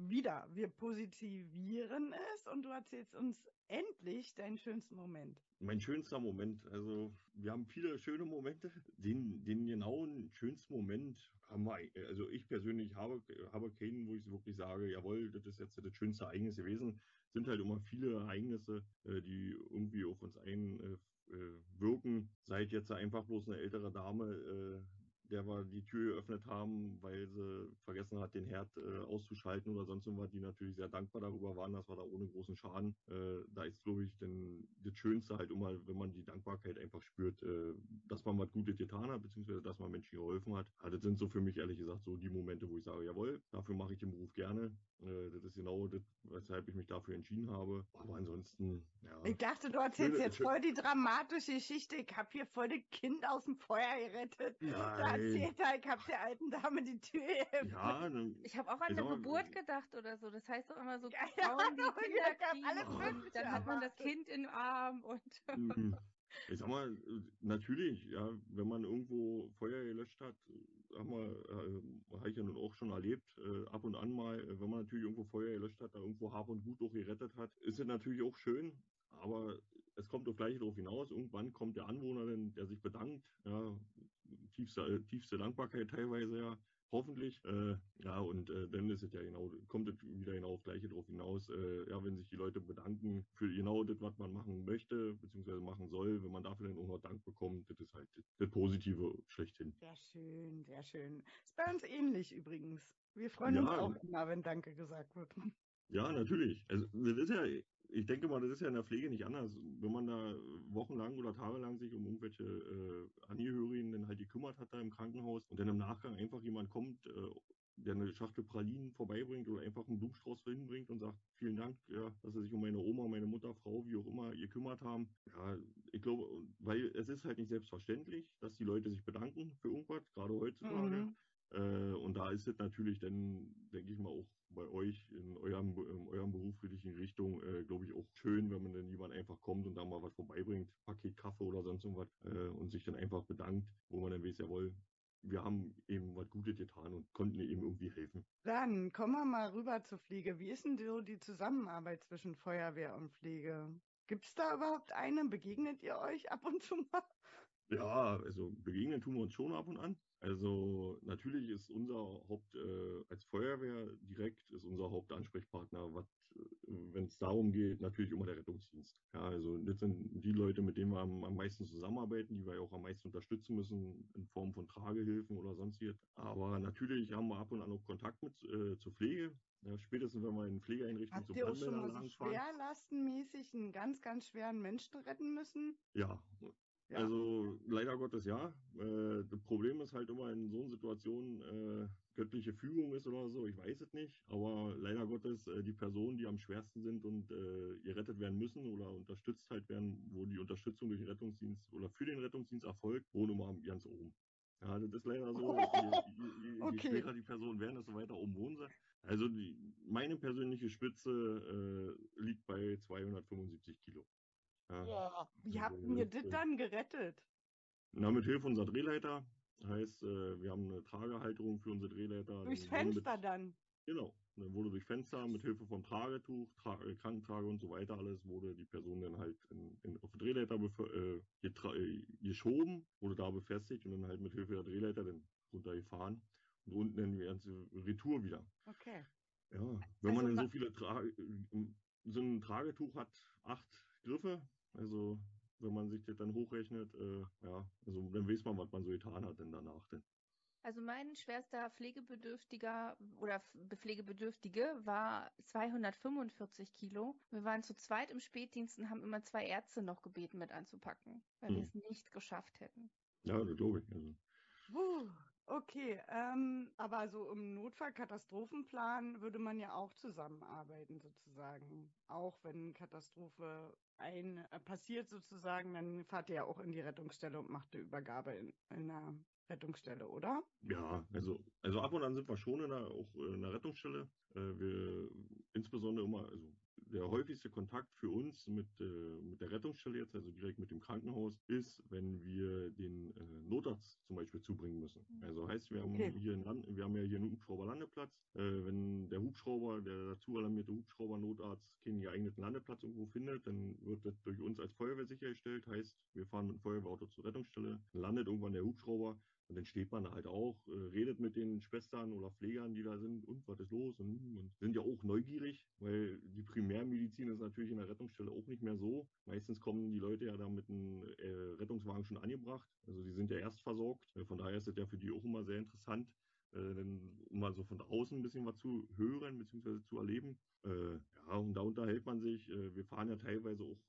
[SPEAKER 1] Wieder, wir positivieren es und du erzählst uns endlich deinen schönsten Moment.
[SPEAKER 3] Mein schönster Moment, also wir haben viele schöne Momente. Den, den genauen schönsten Moment haben wir, also ich persönlich habe, habe keinen, wo ich wirklich sage, jawohl, das ist jetzt das schönste Ereignis gewesen. Es sind halt immer viele Ereignisse, äh, die irgendwie auf uns einwirken. Äh, Seit jetzt einfach bloß eine ältere Dame äh, der wir die Tür geöffnet haben, weil sie vergessen hat, den Herd äh, auszuschalten oder sonst irgendwas, die natürlich sehr dankbar darüber waren, dass wir da ohne großen Schaden. Äh, da ist, glaube ich, denn das Schönste halt immer, wenn man die Dankbarkeit einfach spürt, äh, dass man was Gutes getan hat, beziehungsweise dass man Menschen geholfen hat. Also das sind so für mich ehrlich gesagt so die Momente, wo ich sage, jawohl, dafür mache ich den Beruf gerne. Äh, das ist genau das, weshalb ich mich dafür entschieden habe. Aber ansonsten, ja.
[SPEAKER 1] Ich dachte, du erzählst jetzt voll die dramatische Geschichte. Ich habe hier voll das Kind aus dem Feuer gerettet. Nein erzählt ich habe der alten Dame die Tür.
[SPEAKER 2] Ja, ne, ich habe auch an eine Geburt gedacht oder so. Das heißt doch immer so, ja, Frauen, die Kinder kriegen alles dann hat man das Kind im Arm und...
[SPEAKER 3] Mhm. Ich sag mal, natürlich, ja, wenn man irgendwo Feuer gelöscht hat, haben wir, äh, habe ich ja nun auch schon erlebt, äh, ab und an mal, wenn man natürlich irgendwo Feuer gelöscht hat, da irgendwo Hab und Gut auch gerettet hat, ist es natürlich auch schön, aber es kommt doch gleich darauf hinaus, irgendwann kommt der Anwohner, der sich bedankt, ja, tiefste, tiefste Dankbarkeit teilweise ja, hoffentlich. Äh, ja, und äh, dann ist es ja genau, kommt es wieder genau auf Gleiche drauf hinaus. Äh, ja, wenn sich die Leute bedanken für genau das, was man machen möchte, beziehungsweise machen soll, wenn man dafür dann auch noch Dank bekommt, das ist halt das, das Positive schlechthin.
[SPEAKER 1] Sehr schön, sehr schön. Ist bei uns ähnlich übrigens. Wir freuen ja, uns auch immer, wenn Danke gesagt wird.
[SPEAKER 3] Ja, natürlich. Also das ist ja ich denke mal, das ist ja in der Pflege nicht anders. Wenn man da wochenlang oder tagelang sich um irgendwelche äh, Angehörigen dann halt gekümmert hat da im Krankenhaus und dann im Nachgang einfach jemand kommt, äh, der eine Schachtel Pralinen vorbeibringt oder einfach einen Blumenstrauß hinbringt und sagt, vielen Dank, ja, dass sie sich um meine Oma, meine Mutter, Frau, wie auch immer, gekümmert haben. Ja, ich glaube, weil es ist halt nicht selbstverständlich, dass die Leute sich bedanken für irgendwas, gerade heutzutage. Mhm. Äh, und da ist es natürlich dann, denke ich mal, auch bei euch in eurem, in eurem beruflichen Richtung, äh, glaube ich, auch schön, wenn man dann jemand einfach kommt und da mal was vorbeibringt, Paket Kaffee oder sonst irgendwas, äh, und sich dann einfach bedankt, wo man dann weiß, jawohl, wir haben eben was Gutes getan und konnten eben irgendwie helfen.
[SPEAKER 1] Dann kommen wir mal rüber zur Pflege. Wie ist denn so die Zusammenarbeit zwischen Feuerwehr und Pflege? Gibt es da überhaupt eine? Begegnet ihr euch ab und zu mal?
[SPEAKER 3] Ja, also begegnen tun wir uns schon ab und an. Also natürlich ist unser Haupt, äh, als Feuerwehr direkt, ist unser Hauptansprechpartner, was, äh, wenn es darum geht, natürlich immer der Rettungsdienst. Ja, also das sind die Leute, mit denen wir am, am meisten zusammenarbeiten, die wir auch am meisten unterstützen müssen in Form von Tragehilfen oder sonstiges. Aber natürlich haben wir ab und an auch Kontakt mit äh, zur Pflege. Ja, spätestens wenn wir in Pflegeeinrichtungen
[SPEAKER 1] Habt ihr auch schon mal so schwerlastenmäßig einen ganz, ganz schweren Menschen retten müssen?
[SPEAKER 3] Ja, ja. Also leider Gottes ja. Äh, das Problem ist halt immer in so einer Situation, äh, göttliche Fügung ist oder so, ich weiß es nicht. Aber leider Gottes, äh, die Personen, die am schwersten sind und äh, gerettet werden müssen oder unterstützt halt werden, wo die Unterstützung durch den Rettungsdienst oder für den Rettungsdienst erfolgt, wohnen immer ganz oben. Ja, das ist leider so. Je, je, okay. je schwerer die Personen werden, desto weiter oben wohnen sie. Also die, meine persönliche Spitze äh, liegt bei 275 Kilo.
[SPEAKER 1] Ja. Wie habt ihr das dann gerettet?
[SPEAKER 3] Na, mit Hilfe unserer Drehleiter. Heißt, äh, wir haben eine Tragehalterung für unsere Drehleiter.
[SPEAKER 1] Durchs Fenster mit, dann?
[SPEAKER 3] Genau. Dann wurde durch Fenster mit Hilfe vom Tragetuch, Tra äh, Krankentrage und so weiter alles, wurde die Person dann halt in, in, auf die Drehleiter äh, äh, geschoben, wurde da befestigt und dann halt mit Hilfe der Drehleiter dann runtergefahren. Und unten dann die ganze Retour wieder.
[SPEAKER 1] Okay.
[SPEAKER 3] Ja, wenn also, man dann so viele Tra so ein Tragetuch hat acht Griffe, also wenn man sich das dann hochrechnet, äh, ja, also dann weiß man, was man so getan hat denn danach denn.
[SPEAKER 2] Also mein schwerster Pflegebedürftiger oder Pflegebedürftige war 245 Kilo. Wir waren zu zweit im Spätdienst und haben immer zwei Ärzte noch gebeten mit anzupacken, weil hm. wir es nicht geschafft hätten.
[SPEAKER 3] Ja, das glaube ich. Also
[SPEAKER 1] Puh, okay, ähm, aber so im Notfallkatastrophenplan würde man ja auch zusammenarbeiten sozusagen. Auch wenn Katastrophe ein äh, passiert sozusagen, dann fahrt ihr ja auch in die Rettungsstelle und macht eine Übergabe in, in einer Rettungsstelle, oder?
[SPEAKER 3] Ja, also, also ab und an sind wir schon in der, auch in der Rettungsstelle. Äh, wir insbesondere immer, also der häufigste Kontakt für uns mit, äh, mit der Rettungsstelle jetzt, also direkt mit dem Krankenhaus, ist, wenn wir den äh, Notarzt zum Beispiel zubringen müssen. Mhm. Also heißt, wir haben okay. hier Land, wir haben ja hier einen Hubschrauberlandeplatz. Äh, wenn der Hubschrauber, der dazu alarmierte Hubschrauber-Notarzt keinen geeigneten Landeplatz irgendwo findet, dann wird das durch uns als Feuerwehr sichergestellt. Heißt, wir fahren mit dem Feuerwehrauto zur Rettungsstelle, landet irgendwann der Hubschrauber und dann steht man halt auch, äh, redet mit den Schwestern oder Pflegern, die da sind, und was ist los? Und, und sind ja auch neugierig, weil die Primärmedizin ist natürlich in der Rettungsstelle auch nicht mehr so. Meistens kommen die Leute ja da mit einem äh, Rettungswagen schon angebracht. Also die sind ja erst versorgt. Äh, von daher ist es ja für die auch immer sehr interessant, äh, denn, um mal so von außen ein bisschen was zu hören bzw. zu erleben. Äh, ja, und da unterhält man sich. Äh, wir fahren ja teilweise auch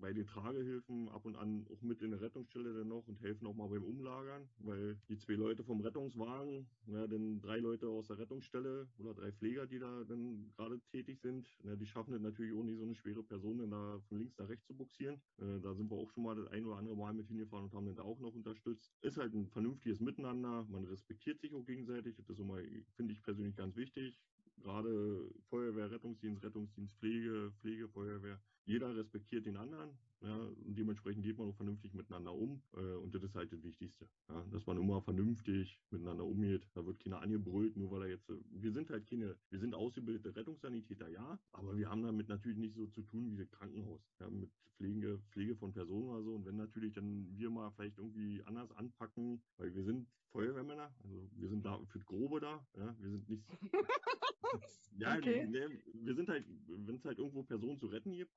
[SPEAKER 3] bei den Tragehilfen ab und an auch mit in der Rettungsstelle dann noch und helfen auch mal beim Umlagern, weil die zwei Leute vom Rettungswagen, ja, dann drei Leute aus der Rettungsstelle oder drei Pfleger, die da dann gerade tätig sind, ja, die schaffen es natürlich auch nicht so eine schwere Person dann da von links nach rechts zu buxieren. Äh, da sind wir auch schon mal das ein oder andere Mal mit hingefahren und haben dann da auch noch unterstützt. Ist halt ein vernünftiges Miteinander, man respektiert sich auch gegenseitig, das ist immer, finde ich persönlich ganz wichtig gerade Feuerwehr, Rettungsdienst, Rettungsdienst, Pflege, Pflege, Feuerwehr, jeder respektiert den anderen. Ja, und dementsprechend geht man auch vernünftig miteinander um. Äh, und das ist halt das Wichtigste. Ja, dass man immer vernünftig miteinander umgeht. Da wird keiner angebrüllt, nur weil er jetzt. Wir sind halt keine, wir sind ausgebildete Rettungssanitäter, ja, aber wir haben damit natürlich nicht so zu tun wie das Krankenhaus. Ja, mit Pflege, Pflege von Personen oder so. Und wenn natürlich dann wir mal vielleicht irgendwie anders anpacken, weil wir sind Feuerwehrmänner, also wir sind da für das Grobe da, ja, wir sind nicht. ja, okay. ne, wir sind halt, wenn es halt irgendwo Personen zu retten geht,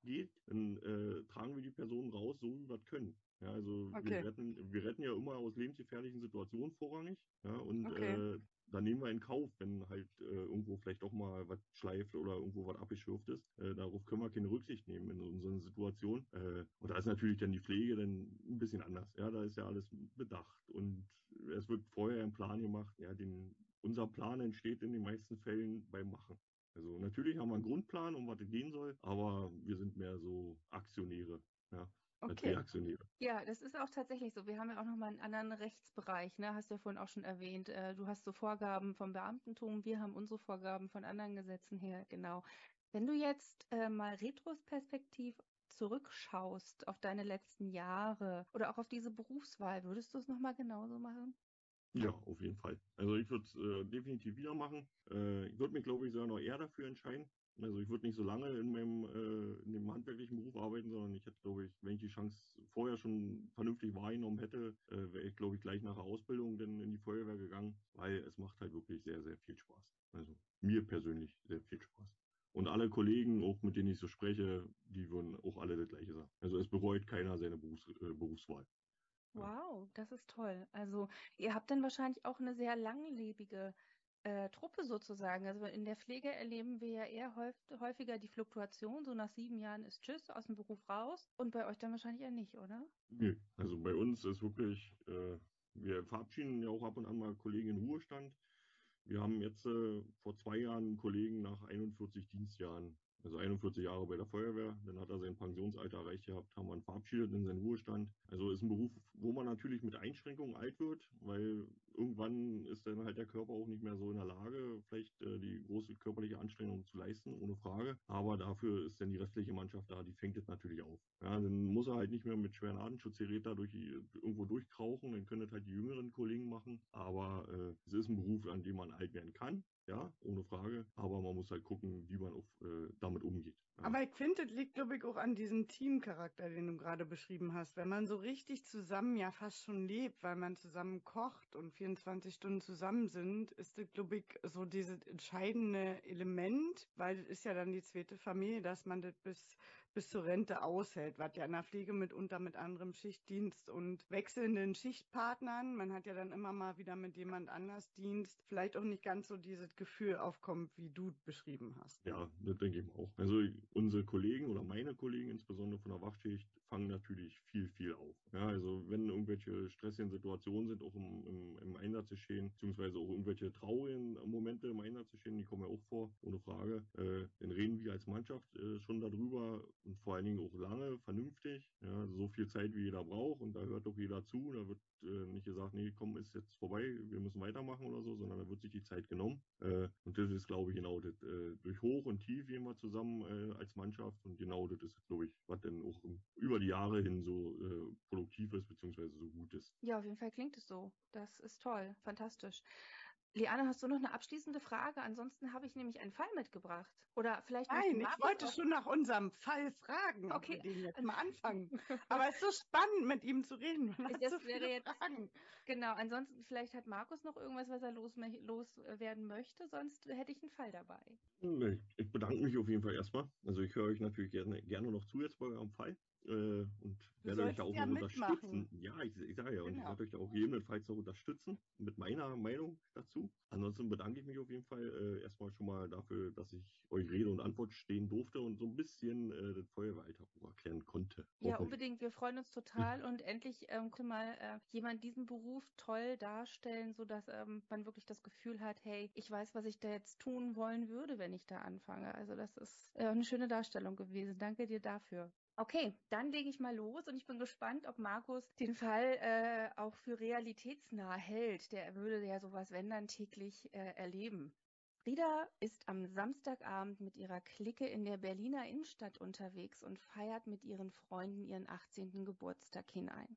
[SPEAKER 3] dann äh, tragen wir die Personen raus, so wie wir das können. Ja, also okay. wir, retten, wir retten ja immer aus lebensgefährlichen Situationen vorrangig. Ja, und okay. äh, dann nehmen wir in Kauf, wenn halt äh, irgendwo vielleicht doch mal was schleift oder irgendwo was abgeschürft ist. Äh, darauf können wir keine Rücksicht nehmen in unseren Situationen. Äh, und da ist natürlich dann die Pflege dann ein bisschen anders. Ja, da ist ja alles bedacht und es wird vorher ein Plan gemacht. Ja, den, unser Plan entsteht in den meisten Fällen beim Machen. Also natürlich haben wir einen Grundplan, um was es gehen soll, aber wir sind mehr so Aktionäre. Ja.
[SPEAKER 2] Okay. Ja, das ist auch tatsächlich so. Wir haben ja auch nochmal einen anderen Rechtsbereich, ne? Hast du ja vorhin auch schon erwähnt. Äh, du hast so Vorgaben vom Beamtentum, wir haben unsere Vorgaben von anderen Gesetzen her, genau. Wenn du jetzt äh, mal retrospektiv zurückschaust auf deine letzten Jahre oder auch auf diese Berufswahl, würdest du es nochmal genauso machen?
[SPEAKER 3] Ja, auf jeden Fall. Also ich würde es äh, definitiv wieder machen. Äh, ich würde mich, glaube ich, sogar noch eher dafür entscheiden. Also ich würde nicht so lange in meinem äh, in dem handwerklichen Beruf arbeiten, sondern ich hätte, glaube ich, wenn ich die Chance vorher schon vernünftig wahrgenommen hätte, äh, wäre ich, glaube ich, gleich nach der Ausbildung dann in die Feuerwehr gegangen, weil es macht halt wirklich sehr, sehr viel Spaß. Also mir persönlich sehr viel Spaß. Und alle Kollegen, auch mit denen ich so spreche, die würden auch alle das Gleiche sagen. Also es bereut keiner seine Berufs äh, Berufswahl.
[SPEAKER 2] Wow, das ist toll. Also ihr habt dann wahrscheinlich auch eine sehr langlebige äh, Truppe sozusagen. Also in der Pflege erleben wir ja eher häufiger die Fluktuation. So nach sieben Jahren ist Tschüss aus dem Beruf raus. Und bei euch dann wahrscheinlich eher nicht, oder?
[SPEAKER 3] Nee, also bei uns ist wirklich, äh, wir verabschieden ja auch ab und an mal Kollegen in Ruhestand. Wir haben jetzt äh, vor zwei Jahren einen Kollegen nach 41 Dienstjahren also 41 Jahre bei der Feuerwehr, dann hat er sein Pensionsalter erreicht gehabt, haben wir ihn verabschiedet in seinen Ruhestand. Also ist ein Beruf, wo man natürlich mit Einschränkungen alt wird, weil irgendwann ist dann halt der Körper auch nicht mehr so in der Lage, vielleicht äh, die große körperliche Anstrengung zu leisten, ohne Frage. Aber dafür ist dann die restliche Mannschaft da, die fängt es natürlich auf. Ja, dann muss er halt nicht mehr mit schweren Atemschutzgeräten durch, irgendwo durchkrauchen, dann können das halt die jüngeren Kollegen machen. Aber äh, es ist ein Beruf, an dem man alt werden kann ja, ohne Frage. Aber man muss halt gucken, wie man auf, äh, damit umgeht. Ja.
[SPEAKER 1] Aber ich finde, das liegt, glaube ich, auch an diesem Teamcharakter, den du gerade beschrieben hast. Wenn man so richtig zusammen ja fast schon lebt, weil man zusammen kocht und 24 Stunden zusammen sind, ist das, glaube ich, so dieses entscheidende Element, weil das ist ja dann die zweite Familie, dass man das bis bis zur Rente aushält, was ja in der Pflege mitunter mit anderem Schichtdienst und wechselnden Schichtpartnern, man hat ja dann immer mal wieder mit jemand anders Dienst, vielleicht auch nicht ganz so dieses Gefühl aufkommt, wie du beschrieben hast.
[SPEAKER 3] Ja, das denke ich auch. Also unsere Kollegen oder meine Kollegen insbesondere von der Wachschicht fangen natürlich viel, viel auf. Ja, also wenn irgendwelche stressigen Situationen sind, auch im, im, im Einsatz geschehen, beziehungsweise auch irgendwelche traurigen Momente im Einsatz geschehen, die kommen ja auch vor, ohne Frage, äh, dann reden wir als Mannschaft äh, schon darüber und vor allen Dingen auch lange, vernünftig, ja, so viel Zeit wie jeder braucht und da hört auch jeder zu, da wird äh, nicht gesagt, nee, komm, ist jetzt vorbei, wir müssen weitermachen oder so, sondern da wird sich die Zeit genommen. Äh, und das ist, glaube ich, genau das, äh, durch Hoch und Tief gehen wir zusammen als Mannschaft und genau das ist, glaube ich, was denn auch über die Jahre hin so äh, produktiv ist, beziehungsweise so gut ist.
[SPEAKER 2] Ja, auf jeden Fall klingt es so. Das ist toll, fantastisch. Liane, hast du noch eine abschließende Frage? Ansonsten habe ich nämlich einen Fall mitgebracht. Oder vielleicht
[SPEAKER 1] Nein, ich wollte schon nach unserem Fall fragen, okay. ob wir den jetzt mal anfangen. Aber es ist so spannend, mit ihm zu reden.
[SPEAKER 2] Man das so wäre jetzt Fragen. Genau, ansonsten vielleicht hat Markus noch irgendwas, was er loswerden los möchte, sonst hätte ich einen Fall dabei.
[SPEAKER 3] Ich bedanke mich auf jeden Fall erstmal. Also ich höre euch natürlich gerne, gerne noch zu jetzt bei eurem Fall. Äh, und werde euch da auch ja unterstützen. Ja, ich, ich sage ja, genau. und ich genau. werde euch da auch gegebenenfalls noch unterstützen mit meiner Meinung dazu. Ansonsten bedanke ich mich auf jeden Fall äh, erstmal schon mal dafür, dass ich euch Rede und Antwort stehen durfte und so ein bisschen äh, das Feuerwehralltag erklären konnte.
[SPEAKER 2] Ja, unbedingt. Wir freuen uns total und endlich ähm, kann mal äh, jemand diesen Beruf toll darstellen, sodass ähm, man wirklich das Gefühl hat, hey, ich weiß, was ich da jetzt tun wollen würde, wenn ich da anfange. Also das ist äh, eine schöne Darstellung gewesen. Danke dir dafür. Okay, dann lege ich mal los und ich bin gespannt, ob Markus den Fall äh, auch für realitätsnah hält. Der würde ja sowas, wenn dann täglich äh, erleben. Frieda ist am Samstagabend mit ihrer Clique in der Berliner Innenstadt unterwegs und feiert mit ihren Freunden ihren 18. Geburtstag hinein.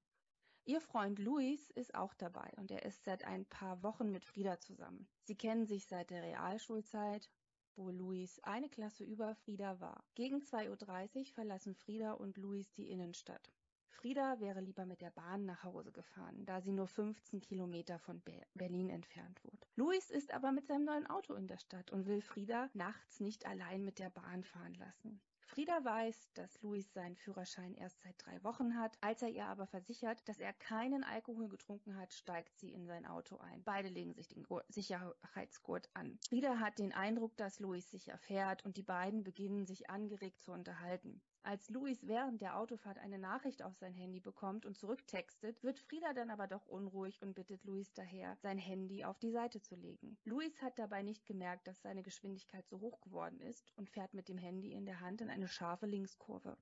[SPEAKER 2] Ihr Freund Luis ist auch dabei und er ist seit ein paar Wochen mit Frieda zusammen. Sie kennen sich seit der Realschulzeit wo Luis eine Klasse über Frieda war. Gegen 2.30 Uhr verlassen Frieda und Luis die Innenstadt. Frieda wäre lieber mit der Bahn nach Hause gefahren, da sie nur 15 Kilometer von Berlin entfernt wohnt. Luis ist aber mit seinem neuen Auto in der Stadt und will Frieda nachts nicht allein mit der Bahn fahren lassen. Frieda weiß, dass Luis seinen Führerschein erst seit drei Wochen hat. Als er ihr aber versichert, dass er keinen Alkohol getrunken hat, steigt sie in sein Auto ein. Beide legen sich den Sicherheitsgurt an. Frieda hat den Eindruck, dass Luis sicher fährt und die beiden beginnen sich angeregt zu unterhalten. Als Luis während der Autofahrt eine Nachricht auf sein Handy bekommt und zurücktextet, wird Frieda dann aber doch unruhig und bittet Luis daher, sein Handy auf die Seite zu legen. Luis hat dabei nicht gemerkt, dass seine Geschwindigkeit so hoch geworden ist und fährt mit dem Handy in der Hand in eine scharfe Linkskurve.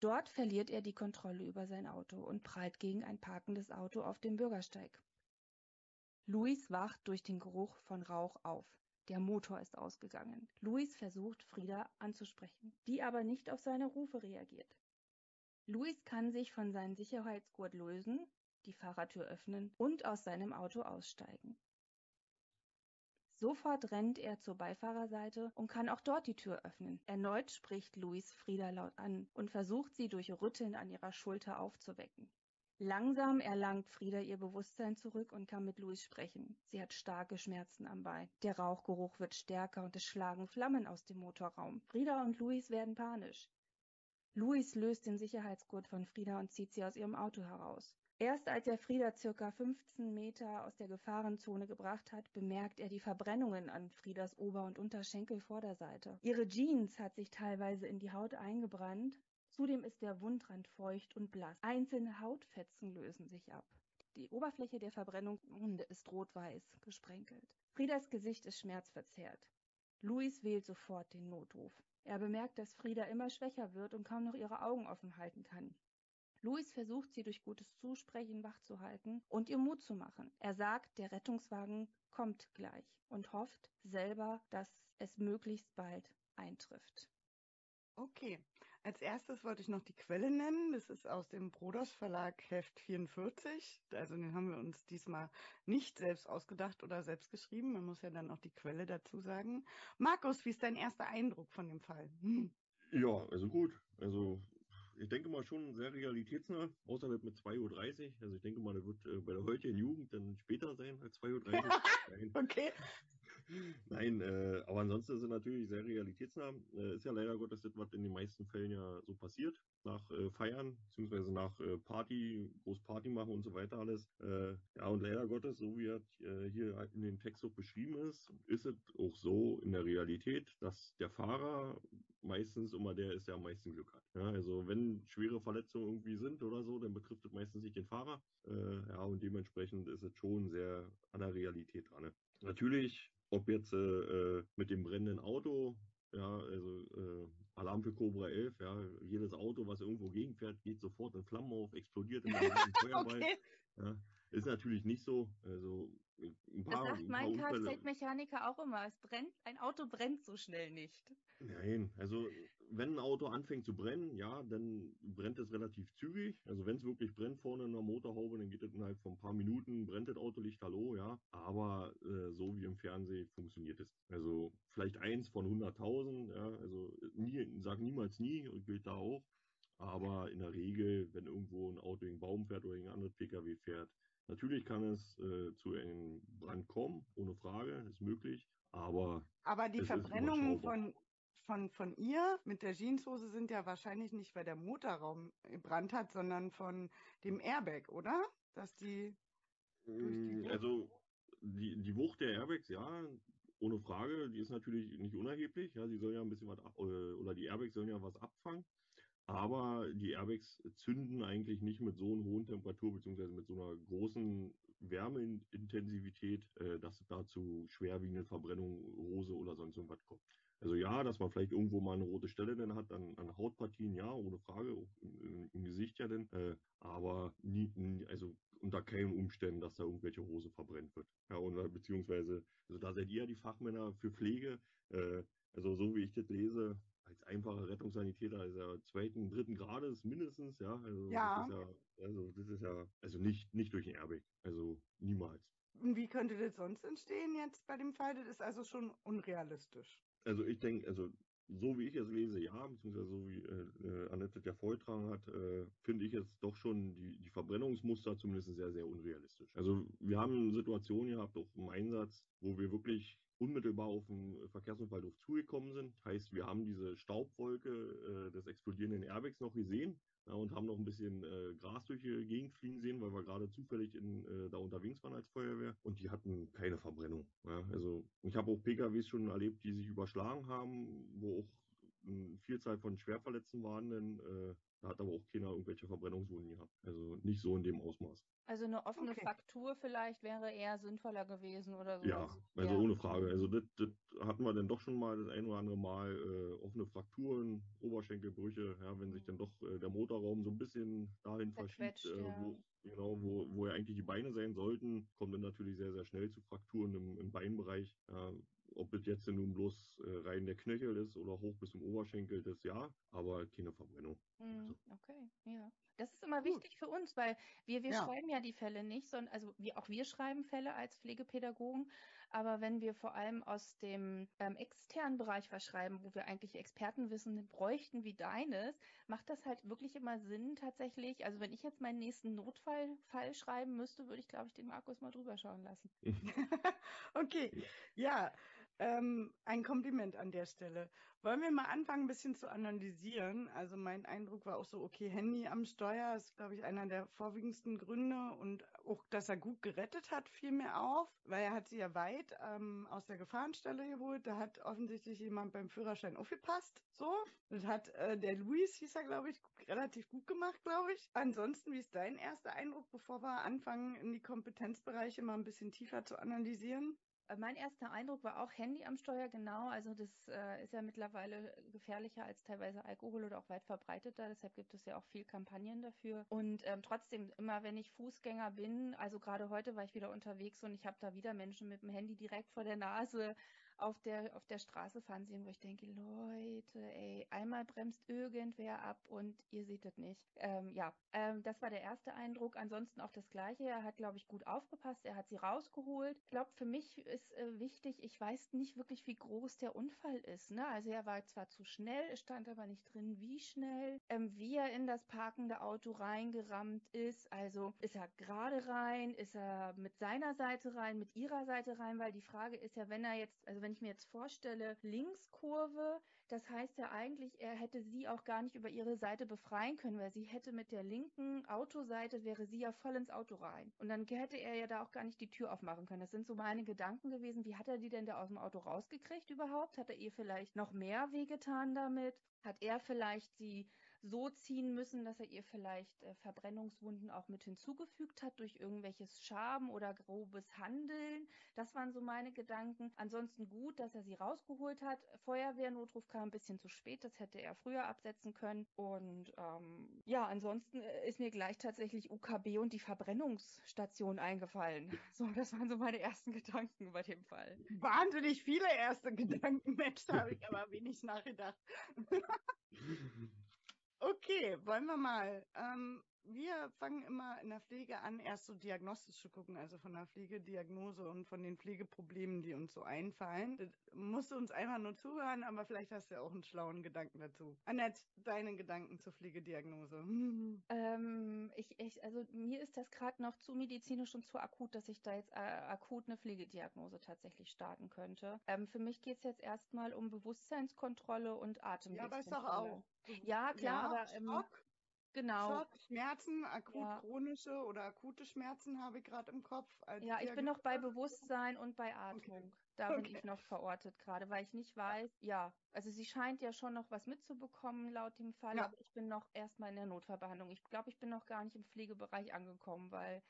[SPEAKER 2] Dort verliert er die Kontrolle über sein Auto und prallt gegen ein parkendes Auto auf dem Bürgersteig. Luis wacht durch den Geruch von Rauch auf. Der Motor ist ausgegangen. Luis versucht, Frieda anzusprechen, die aber nicht auf seine Rufe reagiert. Luis kann sich von seinem Sicherheitsgurt lösen, die Fahrertür öffnen und aus seinem Auto aussteigen. Sofort rennt er zur Beifahrerseite und kann auch dort die Tür öffnen. Erneut spricht Luis Frieda laut an und versucht sie durch Rütteln an ihrer Schulter aufzuwecken. Langsam erlangt Frieda ihr Bewusstsein zurück und kann mit Luis sprechen. Sie hat starke Schmerzen am Bein. Der Rauchgeruch wird stärker und es schlagen Flammen aus dem Motorraum. Frieda und Luis werden panisch. Luis löst den Sicherheitsgurt von Frieda und zieht sie aus ihrem Auto heraus. Erst als er Frieda circa 15 Meter aus der Gefahrenzone gebracht hat, bemerkt er die Verbrennungen an Friedas Ober- und Unterschenkelvorderseite. Ihre Jeans hat sich teilweise in die Haut eingebrannt Zudem ist der Wundrand feucht und blass. Einzelne Hautfetzen lösen sich ab. Die Oberfläche der Verbrennungswunde ist rot-weiß gesprenkelt. Friedas Gesicht ist schmerzverzerrt. Luis wählt sofort den Notruf. Er bemerkt, dass Frieda immer schwächer wird und kaum noch ihre Augen offen halten kann. Luis versucht sie durch gutes Zusprechen wachzuhalten und ihr Mut zu machen. Er sagt, der Rettungswagen kommt gleich und hofft selber, dass es möglichst bald eintrifft.
[SPEAKER 1] Okay, als erstes wollte ich noch die Quelle nennen. Das ist aus dem Broders Verlag Heft 44. Also den haben wir uns diesmal nicht selbst ausgedacht oder selbst geschrieben. Man muss ja dann auch die Quelle dazu sagen. Markus, wie ist dein erster Eindruck von dem Fall? Hm.
[SPEAKER 3] Ja, also gut. Also ich denke mal schon sehr realitätsnah, außer mit 2.30 Uhr. Also ich denke mal, das wird äh, bei der heutigen Jugend dann später sein als 2.30 Uhr.
[SPEAKER 1] okay.
[SPEAKER 3] Nein, äh, aber ansonsten sind natürlich sehr realitätsnah. Äh, ist ja leider Gottes das, was in den meisten Fällen ja so passiert. Nach äh, Feiern, beziehungsweise nach äh, Party, groß Party machen und so weiter alles. Äh, ja, und leider Gottes, so wie er äh, hier in dem Text auch beschrieben ist, ist es auch so in der Realität, dass der Fahrer meistens immer der ist, der am meisten Glück hat. Ja, also wenn schwere Verletzungen irgendwie sind oder so, dann betrifft es meistens nicht den Fahrer. Ja, und dementsprechend ist es schon sehr an der Realität dran. Ne? Natürlich, ob jetzt äh, mit dem brennenden Auto, ja, also äh, Alarm für Cobra 11, ja, jedes Auto, was irgendwo gegenfährt, geht sofort in Flammen auf, explodiert in einem Feuerball. okay. ja, ist natürlich nicht so. Also
[SPEAKER 2] das sagt mein Kfz-Mechaniker auch immer. Es brennt, ein Auto brennt so schnell nicht.
[SPEAKER 3] Nein, also wenn ein Auto anfängt zu brennen, ja, dann brennt es relativ zügig. Also wenn es wirklich brennt vorne in der Motorhaube, dann geht es innerhalb von ein paar Minuten, brennt das Auto lichterloh, ja. Aber äh, so wie im Fernsehen funktioniert es. Also vielleicht eins von 100.000, ja. Also nie, sag niemals nie, gilt da auch. Aber in der Regel, wenn irgendwo ein Auto gegen Baum fährt oder gegen ein anderes Pkw fährt, natürlich kann es äh, zu einem Brand kommen, ohne Frage, ist möglich. Aber,
[SPEAKER 1] aber die Verbrennung von, von, von ihr mit der Jeanshose sind ja wahrscheinlich nicht, weil der Motorraum gebrannt hat, sondern von dem Airbag, oder? Dass die.
[SPEAKER 3] die mm, also die, die Wucht der Airbags, ja, ohne Frage, die ist natürlich nicht unerheblich. Ja, sie soll ja ein bisschen was, äh, oder die Airbags sollen ja was abfangen. Aber die Airbags zünden eigentlich nicht mit so einer hohen Temperatur beziehungsweise mit so einer großen Wärmeintensivität, äh, dass es da zu schwerwiegenden Verbrennungen, Rose oder sonst irgendwas kommt. Also ja, dass man vielleicht irgendwo mal eine rote Stelle dann hat an, an Hautpartien, ja, ohne Frage, im, im Gesicht ja denn, äh, aber nie, nie, also unter keinen Umständen, dass da irgendwelche Hose verbrennt wird. Ja, oder beziehungsweise, also da seid ihr ja die Fachmänner für Pflege, äh, also so wie ich das lese, als einfacher Rettungssanitäter ist er zweiten, dritten Grades mindestens, ja. Also
[SPEAKER 1] ja.
[SPEAKER 3] Das ist ja, also das ist ja, also nicht, nicht durch den Airbag, also niemals.
[SPEAKER 1] Und wie könnte das sonst entstehen jetzt bei dem Fall? Das ist also schon unrealistisch.
[SPEAKER 3] Also ich denke, also so wie ich es lese, ja, beziehungsweise so wie äh, äh Annette der vorgetragen hat, äh, finde ich jetzt doch schon die, die Verbrennungsmuster zumindest sehr, sehr unrealistisch. Also wir haben Situationen gehabt, auch im Einsatz, wo wir wirklich unmittelbar auf den Verkehrsunfall zugekommen sind. Heißt, wir haben diese Staubwolke äh, des explodierenden Airbags noch gesehen ja, und haben noch ein bisschen äh, Gras durch die Gegend fliegen sehen, weil wir gerade zufällig in, äh, da unterwegs waren als Feuerwehr und die hatten keine Verbrennung. Ja. Also ich habe auch PKWs schon erlebt, die sich überschlagen haben, wo auch eine Vielzahl von Schwerverletzten waren, denn äh, hat aber auch keiner irgendwelche Verbrennungswunden gehabt. Also nicht so in dem Ausmaß.
[SPEAKER 2] Also eine offene okay. Fraktur vielleicht wäre eher sinnvoller gewesen oder so.
[SPEAKER 3] Ja, also ja. ohne Frage. Also das, das hatten wir dann doch schon mal das ein oder andere Mal äh, offene Frakturen, Oberschenkelbrüche, ja, wenn sich dann doch äh, der Motorraum so ein bisschen dahin verschiebt, äh, ja. wo, genau, wo, wo ja eigentlich die Beine sein sollten, kommt dann natürlich sehr, sehr schnell zu Frakturen im, im Beinbereich. Ja, ob es jetzt nun bloß äh, rein der Knöchel ist oder hoch bis zum Oberschenkel, das ja, aber keine Verbrennung.
[SPEAKER 2] Mm, okay, ja. Das ist immer Gut. wichtig für uns, weil wir, wir ja. schreiben ja die Fälle nicht, sondern also wir, auch wir schreiben Fälle als Pflegepädagogen, aber wenn wir vor allem aus dem ähm, externen Bereich was schreiben, wo wir eigentlich Expertenwissen bräuchten wie deines, macht das halt wirklich immer Sinn tatsächlich. Also wenn ich jetzt meinen nächsten Notfallfall schreiben müsste, würde ich, glaube ich, den Markus mal drüber schauen lassen.
[SPEAKER 1] okay, ja. Ähm, ein Kompliment an der Stelle. Wollen wir mal anfangen, ein bisschen zu analysieren? Also mein Eindruck war auch so, okay, Handy am Steuer ist, glaube ich, einer der vorwiegendsten Gründe und auch, dass er gut gerettet hat, fiel mir auf, weil er hat sie ja weit ähm, aus der Gefahrenstelle geholt. Da hat offensichtlich jemand beim Führerschein aufgepasst. So, das hat äh, der Luis, hieß er, glaube ich, relativ gut gemacht, glaube ich. Ansonsten, wie ist dein erster Eindruck, bevor wir anfangen, in die Kompetenzbereiche mal ein bisschen tiefer zu analysieren?
[SPEAKER 2] Mein erster Eindruck war auch Handy am Steuer, genau. Also das äh, ist ja mittlerweile gefährlicher als teilweise Alkohol oder auch weit verbreiteter. Deshalb gibt es ja auch viel Kampagnen dafür. Und ähm, trotzdem, immer wenn ich Fußgänger bin, also gerade heute war ich wieder unterwegs und ich habe da wieder Menschen mit dem Handy direkt vor der Nase. Auf der, auf der Straße fahren sehen, wo ich denke, Leute, ey, einmal bremst irgendwer ab und ihr seht es nicht. Ähm, ja, ähm, das war der erste Eindruck. Ansonsten auch das Gleiche. Er hat, glaube ich, gut aufgepasst. Er hat sie rausgeholt. Ich glaube, für mich ist äh, wichtig, ich weiß nicht wirklich, wie groß der Unfall ist. Ne? Also er war zwar zu schnell, stand aber nicht drin, wie schnell, ähm, wie er in das parkende Auto reingerammt ist. Also ist er gerade rein, ist er mit seiner Seite rein, mit ihrer Seite rein, weil die Frage ist ja, wenn er jetzt, also wenn ich mir jetzt vorstelle, Linkskurve, das heißt ja eigentlich, er hätte sie auch gar nicht über ihre Seite befreien können, weil sie hätte mit der linken Autoseite wäre sie ja voll ins Auto rein. Und dann hätte er ja da auch gar nicht die Tür aufmachen können. Das sind so meine Gedanken gewesen. Wie hat er die denn da aus dem Auto rausgekriegt überhaupt? Hat er ihr vielleicht noch mehr wehgetan damit? Hat er vielleicht sie so ziehen müssen, dass er ihr vielleicht äh, Verbrennungswunden auch mit hinzugefügt hat durch irgendwelches Schaben oder grobes Handeln. Das waren so meine Gedanken. Ansonsten gut, dass er sie rausgeholt hat. Feuerwehrnotruf kam ein bisschen zu spät, das hätte er früher absetzen können. Und ähm, ja, ansonsten äh, ist mir gleich tatsächlich UKB und die Verbrennungsstation eingefallen. So, das waren so meine ersten Gedanken bei dem Fall.
[SPEAKER 1] Wahnsinnig viele erste Gedanken, Mensch, da habe ich aber wenig nachgedacht. Okay, wollen wir mal. Ähm, wir fangen immer in der Pflege an, erst so diagnostisch zu gucken, also von der Pflegediagnose und von den Pflegeproblemen, die uns so einfallen. Das musst du uns einfach nur zuhören, aber vielleicht hast du ja auch einen schlauen Gedanken dazu. Annette, deine Gedanken zur Pflegediagnose.
[SPEAKER 2] Ähm, ich, ich, also mir ist das gerade noch zu medizinisch und zu akut, dass ich da jetzt äh, akut eine Pflegediagnose tatsächlich starten könnte. Ähm, für mich geht es jetzt erstmal um Bewusstseinskontrolle und Atemwegskontrolle.
[SPEAKER 1] Ja, aber ist doch auch.
[SPEAKER 2] Ja, klar,
[SPEAKER 1] ja,
[SPEAKER 2] aber ähm,
[SPEAKER 1] Schock,
[SPEAKER 2] genau.
[SPEAKER 1] Schock, Schmerzen, akut
[SPEAKER 2] Ja.
[SPEAKER 1] chronische oder akute Schmerzen habe ich gerade im Kopf.
[SPEAKER 2] Ja, ich bin noch bei. Bewusstsein und bei Atmung. Da bin
[SPEAKER 1] Okay.
[SPEAKER 2] ich noch verortet gerade, weil ich nicht weiß, ja, also sie scheint ja schon noch was mitzubekommen laut dem Fall,
[SPEAKER 1] Ja.
[SPEAKER 2] aber ich bin noch erstmal in der Notfallbehandlung. Ich glaube, ich bin noch gar nicht im Pflegebereich angekommen, weil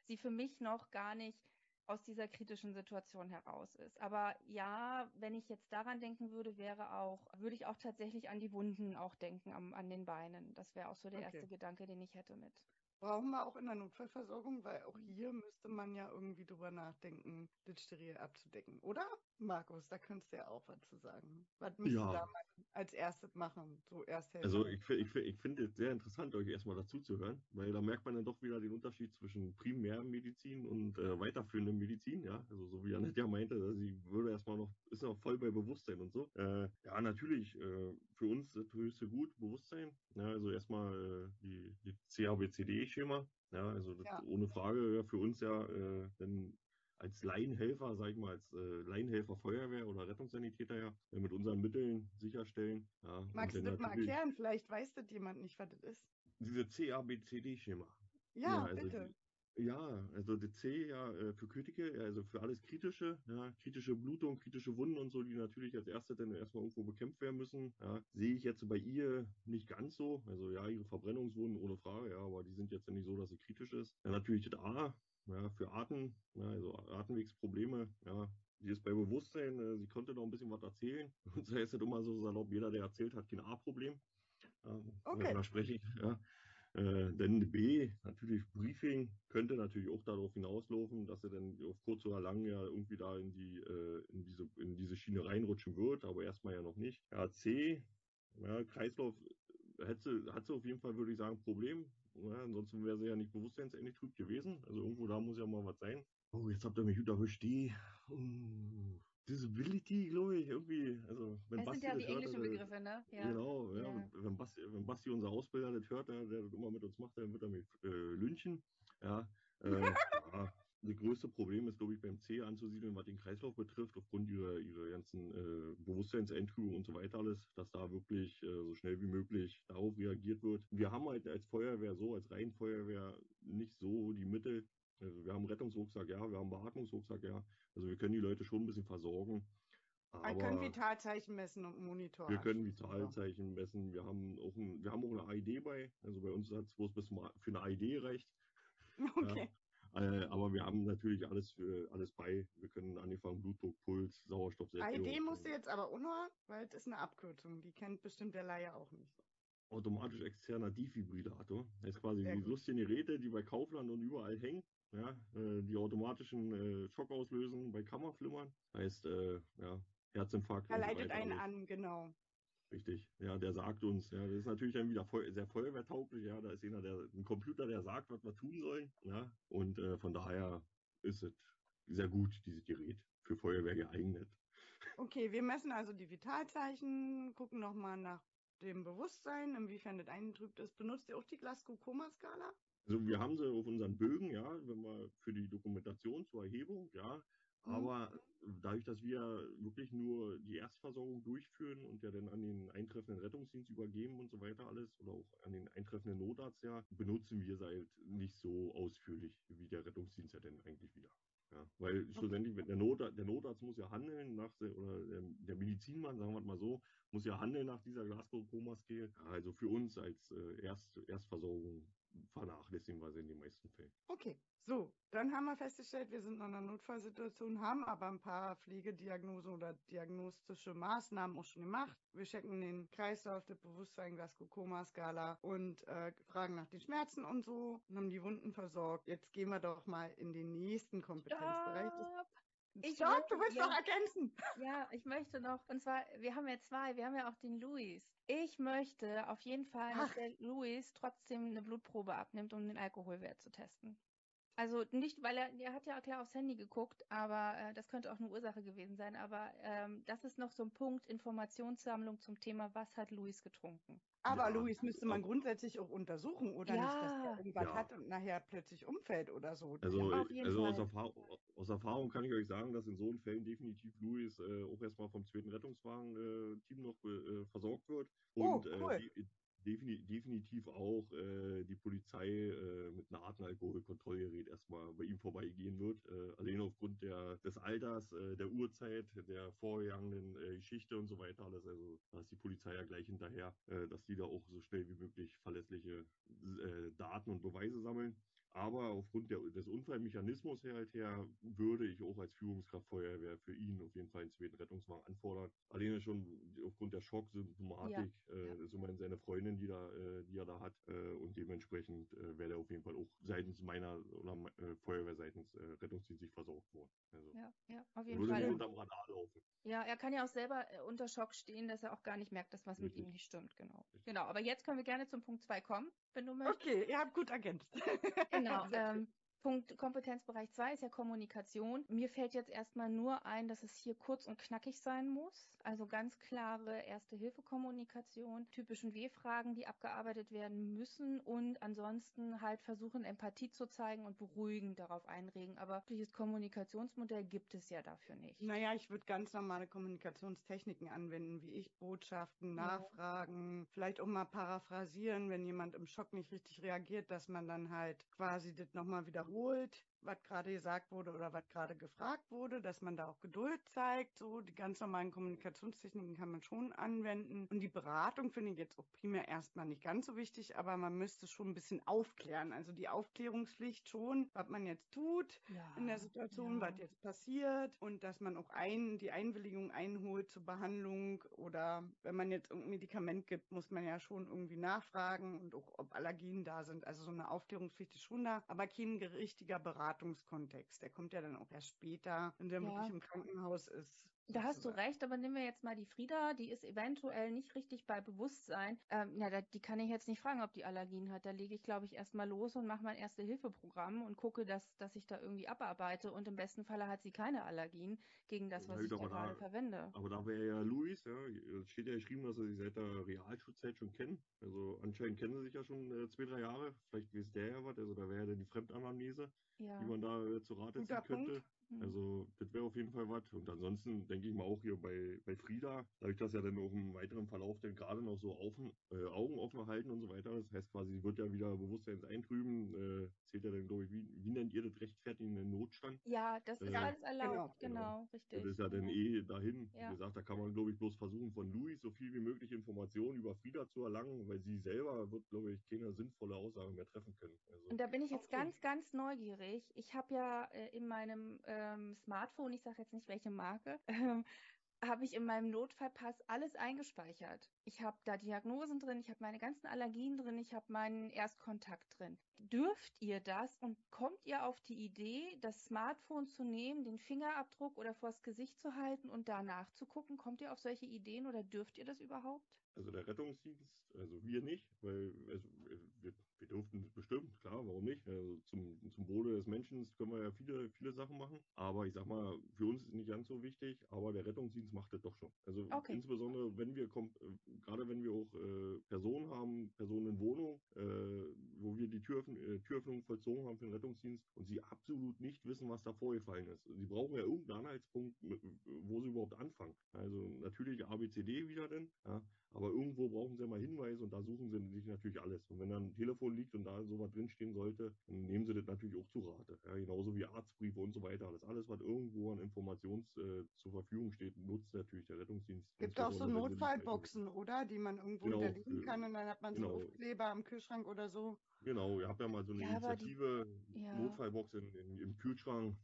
[SPEAKER 2] sie für mich noch gar nicht aus dieser kritischen Situation heraus ist. Aber ja, wenn ich jetzt daran denken würde, wäre auch, würde ich auch tatsächlich an die Wunden auch denken am, an den Beinen. Das wäre auch so der
[SPEAKER 1] Okay.
[SPEAKER 2] erste Gedanke, den ich hätte mit.
[SPEAKER 1] Brauchen wir auch in der Notfallversorgung, weil auch hier müsste man ja irgendwie drüber nachdenken, das steril abzudecken, oder? Markus, da könntest du ja auch was zu sagen. Was müssen
[SPEAKER 3] Ja.
[SPEAKER 1] wir da mal als erstes machen? So Ersthelfer.
[SPEAKER 3] Also ich, ich, ich finde es sehr interessant, euch erstmal dazuzuhören, weil da merkt man dann doch wieder den Unterschied zwischen Primärmedizin und äh, weiterführender Medizin, ja. Also so wie Annette ja meinte, also sie würde erstmal noch, ist noch voll bei Bewusstsein und so. Äh, ja, natürlich, äh, für uns das höchste Gut, Bewusstsein. Ja, also erstmal äh, die, die CABCD-Schema, ja, also das
[SPEAKER 1] Ja.
[SPEAKER 3] ohne Frage für uns ja äh, dann als Laienhelfer, sag ich mal, als äh, Laienhelfer Feuerwehr oder Rettungssanitäter ja, äh, mit unseren Mitteln sicherstellen. Ja,
[SPEAKER 1] Magst du das mal erklären? Vielleicht weiß das jemand nicht, was das ist.
[SPEAKER 3] diese CABCD-Schema.
[SPEAKER 1] Ja,
[SPEAKER 3] also
[SPEAKER 1] bitte.
[SPEAKER 3] Die, ja, also die C ja äh, für Kritiker, also für alles Kritische, ja, kritische Blutung, kritische Wunden und so, die natürlich als erste dann erstmal irgendwo bekämpft werden müssen. Ja, sehe ich jetzt bei ihr nicht ganz so. Also ja, ihre Verbrennungswunden ohne Frage, ja, aber die sind jetzt ja nicht so, dass sie kritisch ist. Ja, natürlich das A, ja, für Atem, ja, also Atemwegsprobleme, ja. Sie ist bei Bewusstsein, äh, sie konnte noch ein bisschen was erzählen. Und so ist es immer so salopp, jeder, der erzählt, hat kein A-Problem. Ähm,
[SPEAKER 1] Okay.
[SPEAKER 3] Da spreche ich, ja. Äh, denn B, natürlich Briefing, könnte natürlich auch darauf hinauslaufen, dass er dann auf kurz oder lang ja irgendwie da in die, äh, in diese, in diese Schiene reinrutschen wird, aber erstmal ja noch nicht. Ja, C, ja, Kreislauf hat sie, hat sie auf jeden Fall, würde ich sagen, Problem. Ja, ansonsten wäre sie ja nicht bewusstseinsendlich trüb gewesen. Also irgendwo da muss ja mal was sein. Oh, jetzt habt ihr mich gut erwischt. Die oh, Disability, glaube ich, irgendwie. Also, wenn
[SPEAKER 2] sind
[SPEAKER 3] Basti
[SPEAKER 2] ja
[SPEAKER 3] das
[SPEAKER 2] die
[SPEAKER 3] hört,
[SPEAKER 2] englischen
[SPEAKER 3] äh,
[SPEAKER 2] Begriffe, ne? Ja.
[SPEAKER 3] Genau, ja.
[SPEAKER 2] Ja.
[SPEAKER 3] Wenn, Basti, wenn Basti, unser Ausbilder, das hört, der, der das immer mit uns macht, dann wird er mich äh, lynchen. Ja, äh, ja. Das größte Problem ist, glaube ich, beim C anzusiedeln, was den Kreislauf betrifft, aufgrund ihrer, ihrer ganzen äh, Bewusstseinseintrübung und so weiter alles, dass da wirklich äh, so schnell wie möglich darauf reagiert wird. Wir haben halt als Feuerwehr so, als Reihenfeuerwehr nicht so die Mittel. Also wir haben Rettungsrucksack, ja, wir haben Beatmungsrucksack, ja. Also wir können die Leute schon ein bisschen versorgen.
[SPEAKER 1] Wir können Vitalzeichen messen und Monitor.
[SPEAKER 3] Wir können
[SPEAKER 1] ja.
[SPEAKER 3] Vitalzeichen messen. Wir haben auch ein, wir haben auch eine AID bei. Also bei uns hat es bloß bis für eine AID reicht.
[SPEAKER 1] Okay.
[SPEAKER 3] Äh, aber wir haben natürlich alles für alles bei. Wir können angefangen Blutdruck, Puls, Sauerstoffsättigung.
[SPEAKER 1] ID musst du jetzt aber unhören, weil es ist eine Abkürzung. Die kennt bestimmt der Laie auch nicht.
[SPEAKER 3] Automatisch externer Defibrillator. Das ist quasi
[SPEAKER 1] Sehr
[SPEAKER 3] die
[SPEAKER 1] gut.
[SPEAKER 3] lustigen Geräte, die bei Kaufland und überall hängen. ja, äh, die automatischen äh, Schock auslösen bei Kammerflimmern. Heißt, äh, ja, Herzinfarkt.
[SPEAKER 1] Er leitet einen an, genau.
[SPEAKER 3] Richtig, ja, der sagt uns, ja, das ist natürlich dann wieder voll, sehr feuerwehrtauglich, ja, da ist einer, der, ein Computer, der sagt, was wir tun sollen, ja, und äh, von daher ist es sehr gut, dieses Gerät, für Feuerwehr geeignet.
[SPEAKER 1] Okay, wir messen also die Vitalzeichen, gucken nochmal nach dem Bewusstsein, inwiefern das eingetrübt ist. Benutzt ihr auch die Glasgow-Koma-Skala?
[SPEAKER 3] Also wir haben sie auf unseren Bögen, ja, wenn wir für die Dokumentation zur Erhebung, ja, Mhm. Aber dadurch, dass wir wirklich nur die Erstversorgung durchführen und ja dann an den eintreffenden Rettungsdienst übergeben und so weiter alles oder auch an den eintreffenden Notarzt ja, benutzen wir sie halt nicht so ausführlich wie der Rettungsdienst ja dann eigentlich wieder. Ja, weil schlussendlich der, Not, der Notarzt muss ja handeln nach der, oder der, der, Medizinmann, sagen wir mal so, muss ja handeln nach dieser Glasgow-Koma-Scale. Also für uns als äh, Erst, Erstversorgung vernachlässigen wir sie in den meisten Fällen.
[SPEAKER 1] Okay, so, dann haben wir festgestellt, wir sind in einer Notfallsituation, haben aber ein paar Pflegediagnosen oder diagnostische Maßnahmen auch schon gemacht. Wir checken den Kreislauf, das Bewusstsein, Glasgow-Koma-Skala und äh, fragen nach den Schmerzen und so und haben die Wunden versorgt. Jetzt gehen wir doch mal in den nächsten Kompetenzbereich.
[SPEAKER 2] Stopp.
[SPEAKER 1] Ich Stopp, du willst ja, noch ergänzen.
[SPEAKER 2] Ja, ich möchte noch, und zwar, wir haben ja zwei, wir haben ja auch den Luis. Ich möchte auf jeden Fall, Ach. dass der Luis trotzdem eine Blutprobe abnimmt, um den Alkoholwert zu testen. Also nicht, weil er, er hat ja klar aufs Handy geguckt, aber äh, das könnte auch eine Ursache gewesen sein. Aber ähm, das ist noch so ein Punkt Informationssammlung zum Thema, was hat Luis getrunken.
[SPEAKER 1] Aber ja. Luis müsste man grundsätzlich auch untersuchen, oder
[SPEAKER 2] ja.
[SPEAKER 1] nicht, dass er irgendwas ja. hat und nachher plötzlich umfällt oder so.
[SPEAKER 3] Also, also aus, Erfahrung, aus, Erfahrung, kann ich euch sagen, dass in so einem Fällen definitiv Luis äh, auch erstmal vom zweiten Rettungswagen-Team äh, noch äh, versorgt wird.
[SPEAKER 1] Oh, und oh, cool.
[SPEAKER 3] die, definitiv auch äh, die Polizei äh, mit einem harten Alkoholkontrollgerät erstmal bei ihm vorbeigehen wird. Äh, allein aufgrund der, des Alters, äh, der Uhrzeit, der vorgegangenen äh, Geschichte und so weiter alles. Also da ist die Polizei ja gleich hinterher, äh, dass die da auch so schnell wie möglich verlässliche Daten und Beweise sammeln. Aber aufgrund der, des Unfallmechanismus her, halt her würde ich auch als Führungskraft Feuerwehr für ihn auf jeden Fall einen zweiten Rettungswagen anfordern. Alleine schon aufgrund der Schocksymptomatik, ja. äh, ist immerhin seine Freundin, die, da, äh, die er da hat. Äh, und dementsprechend äh, wäre er auf jeden Fall auch seitens meiner oder äh, Feuerwehr seitens äh, Rettungsdienst versorgt worden.
[SPEAKER 2] Also, ja, ja, auf jeden Fall.
[SPEAKER 3] unterm Radar laufen.
[SPEAKER 2] Ja, er kann ja auch selber äh, unter Schock stehen, dass er auch gar nicht merkt, dass was Richtig. mit ihm nicht stimmt. Genau. Richtig. Genau. Aber jetzt können wir gerne zum Punkt 2 kommen, wenn du möchtest.
[SPEAKER 1] Okay, ihr habt gut ergänzt.
[SPEAKER 2] Genau. ähm, Punkt Kompetenzbereich 2 ist ja Kommunikation. Mir fällt jetzt erstmal nur ein, dass es hier kurz und knackig sein muss. Also ganz klare Erste-Hilfe-Kommunikation, typischen W-Fragen, die abgearbeitet werden müssen und ansonsten halt versuchen, Empathie zu zeigen und beruhigen, darauf einregen. Aber dieses Kommunikationsmodell gibt es ja dafür nicht.
[SPEAKER 1] Naja, ich würde ganz normale Kommunikationstechniken anwenden, wie ich Botschaften, Nachfragen, ja. vielleicht auch mal paraphrasieren, wenn jemand im Schock nicht richtig reagiert, dass man dann halt quasi das nochmal wiederholt wiederholt, was gerade gesagt wurde oder was gerade gefragt wurde, dass man da auch Geduld zeigt. So, die ganz normalen Kommunikationstechniken kann man schon anwenden. Und die Beratung finde ich jetzt auch primär erstmal nicht ganz so wichtig, aber man müsste schon ein bisschen aufklären. Also die Aufklärungspflicht schon, was man jetzt tut ja, in der Situation, ja. was jetzt passiert und dass man auch ein, die Einwilligung einholt zur Behandlung oder wenn man jetzt ein Medikament gibt, muss man ja schon irgendwie nachfragen und auch ob Allergien da sind. Also so eine Aufklärungspflicht ist schon da, aber kein richtiger Beratungskontext. Der kommt ja dann auch erst später, wenn der ja. wirklich im Krankenhaus ist.
[SPEAKER 2] Da hast du recht, aber nehmen wir jetzt mal die Frieda, die ist eventuell nicht richtig bei Bewusstsein. Ähm, na, da, die kann ich jetzt nicht fragen, ob die Allergien hat. Da lege ich, glaube ich, erstmal los und mache mein Erste-Hilfe-Programm und gucke, dass, dass ich da irgendwie abarbeite. Und im besten Falle hat sie keine Allergien gegen das, was ja, ich da gerade verwende.
[SPEAKER 3] Aber da wäre ja Luis, ja, steht ja geschrieben, dass er sie seit der Realschulzeit schon kennen. Also anscheinend kennen sie sich ja schon äh, zwei, drei Jahre. Vielleicht weiß der ja was. Also da wäre ja dann die Fremdanamnese, ja. die man da äh, zu Rate ziehen könnte. Punkt. Mhm. Also, das wäre auf jeden Fall was. Und ansonsten denke ich mal auch hier bei, bei Frieda, dadurch, dass ja dann auch im weiteren Verlauf dann gerade noch so offen, äh, Augen offen halten und so weiter. Das heißt quasi, sie wird ja wieder Bewusstseins eintrüben. Äh, zählt ja dann, glaube ich, wie, wie nennt ihr das rechtfertigenden Notstand?
[SPEAKER 2] Ja, das ist äh, alles erlaubt, genau, genau, richtig.
[SPEAKER 3] Das ist ja dann eh dahin. Ja. Wie gesagt, da kann man, glaube ich, bloß versuchen, von Louis so viel wie möglich Informationen über Frieda zu erlangen, weil sie selber wird, glaube ich, keine sinnvolle Aussage mehr treffen können.
[SPEAKER 2] Also, und da bin ich jetzt okay. ganz, ganz neugierig. Ich habe ja äh, in meinem ähm, Smartphone, ich sage jetzt nicht welche Marke, ähm, habe ich in meinem Notfallpass alles eingespeichert. Ich habe da Diagnosen drin, ich habe meine ganzen Allergien drin, ich habe meinen Erstkontakt drin. Dürft ihr das und kommt ihr auf die Idee, das Smartphone zu nehmen, den Fingerabdruck oder vors Gesicht zu halten und danach zu gucken? Kommt ihr auf solche Ideen oder dürft ihr das überhaupt?
[SPEAKER 3] Also der Rettungsdienst, also wir nicht, weil also wir, wir durften es bestimmt, klar, warum nicht? Also zum, zum Wohle des Menschen können wir ja viele, viele Sachen machen. Aber ich sag mal, für uns ist es nicht ganz so wichtig, aber der Rettungsdienst macht das doch schon. Also okay. insbesondere, wenn wir kommt, äh, gerade wenn wir auch äh, Personen haben, Personen in Wohnung, äh, wo wir die Tür, äh, Türöffnung vollzogen haben für den Rettungsdienst und sie absolut nicht wissen, was da vorgefallen ist. Sie brauchen ja irgendeinen Anhaltspunkt, wo sie überhaupt anfangen. Also natürlich ABCD wieder denn, ja, aber irgendwo brauchen sie mal Hinweise und da suchen sie sich natürlich alles. Und wenn dann ein Telefon liegt und da sowas drinstehen sollte, dann nehmen sie das natürlich auch zu Rate. Ja, genauso wie Arztbriefe und so weiter. Das alles, was irgendwo an Informations äh, zur Verfügung steht, nutzt natürlich der Rettungsdienst.
[SPEAKER 1] Gibt auch so Notfallboxen, oder? Die man irgendwo genau, hinterlegen kann und dann hat man genau. so Aufkleber am Kühlschrank oder so.
[SPEAKER 3] Genau, ihr habt ja mal so eine ja, Initiative, die, ja. Notfallbox in, in, im Kühlschrank.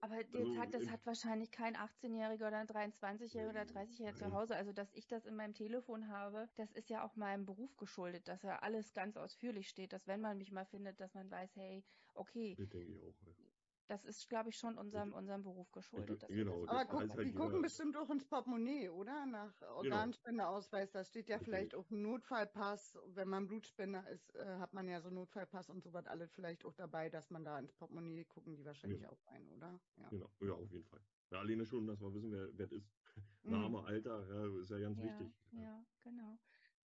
[SPEAKER 2] Aber also, hat, das hat wahrscheinlich kein 18-Jähriger oder ein 23-Jähriger oder 30-Jähriger zu Hause. Also, dass ich das in meinem Telefon habe, das ist ja auch meinem Beruf geschuldet, dass ja alles ganz ausführlich steht, dass wenn man mich mal findet, dass man weiß, hey, okay.
[SPEAKER 3] Das. Ja.
[SPEAKER 2] Ist, glaube ich, schon unserem, unserem Beruf geschuldet.
[SPEAKER 3] Genau.
[SPEAKER 1] Aber guck, halt die gucken bestimmt auch ins Portemonnaie, oder? Nach genau. Organspendeausweis. Da steht ja vielleicht auch ein Notfallpass. Wenn man Blutspender ist, äh, hat man ja so einen Notfallpass und so was alles vielleicht auch dabei, dass man da ins Portemonnaie gucken die wahrscheinlich ja. auch rein, oder?
[SPEAKER 3] Ja. Genau, ja, auf jeden Fall. Ja, alleine schon, dass wir wissen, wer, wer das ist. Name, Alter, ja, ist ja ganz
[SPEAKER 2] ja,
[SPEAKER 3] wichtig.
[SPEAKER 2] Ja, genau.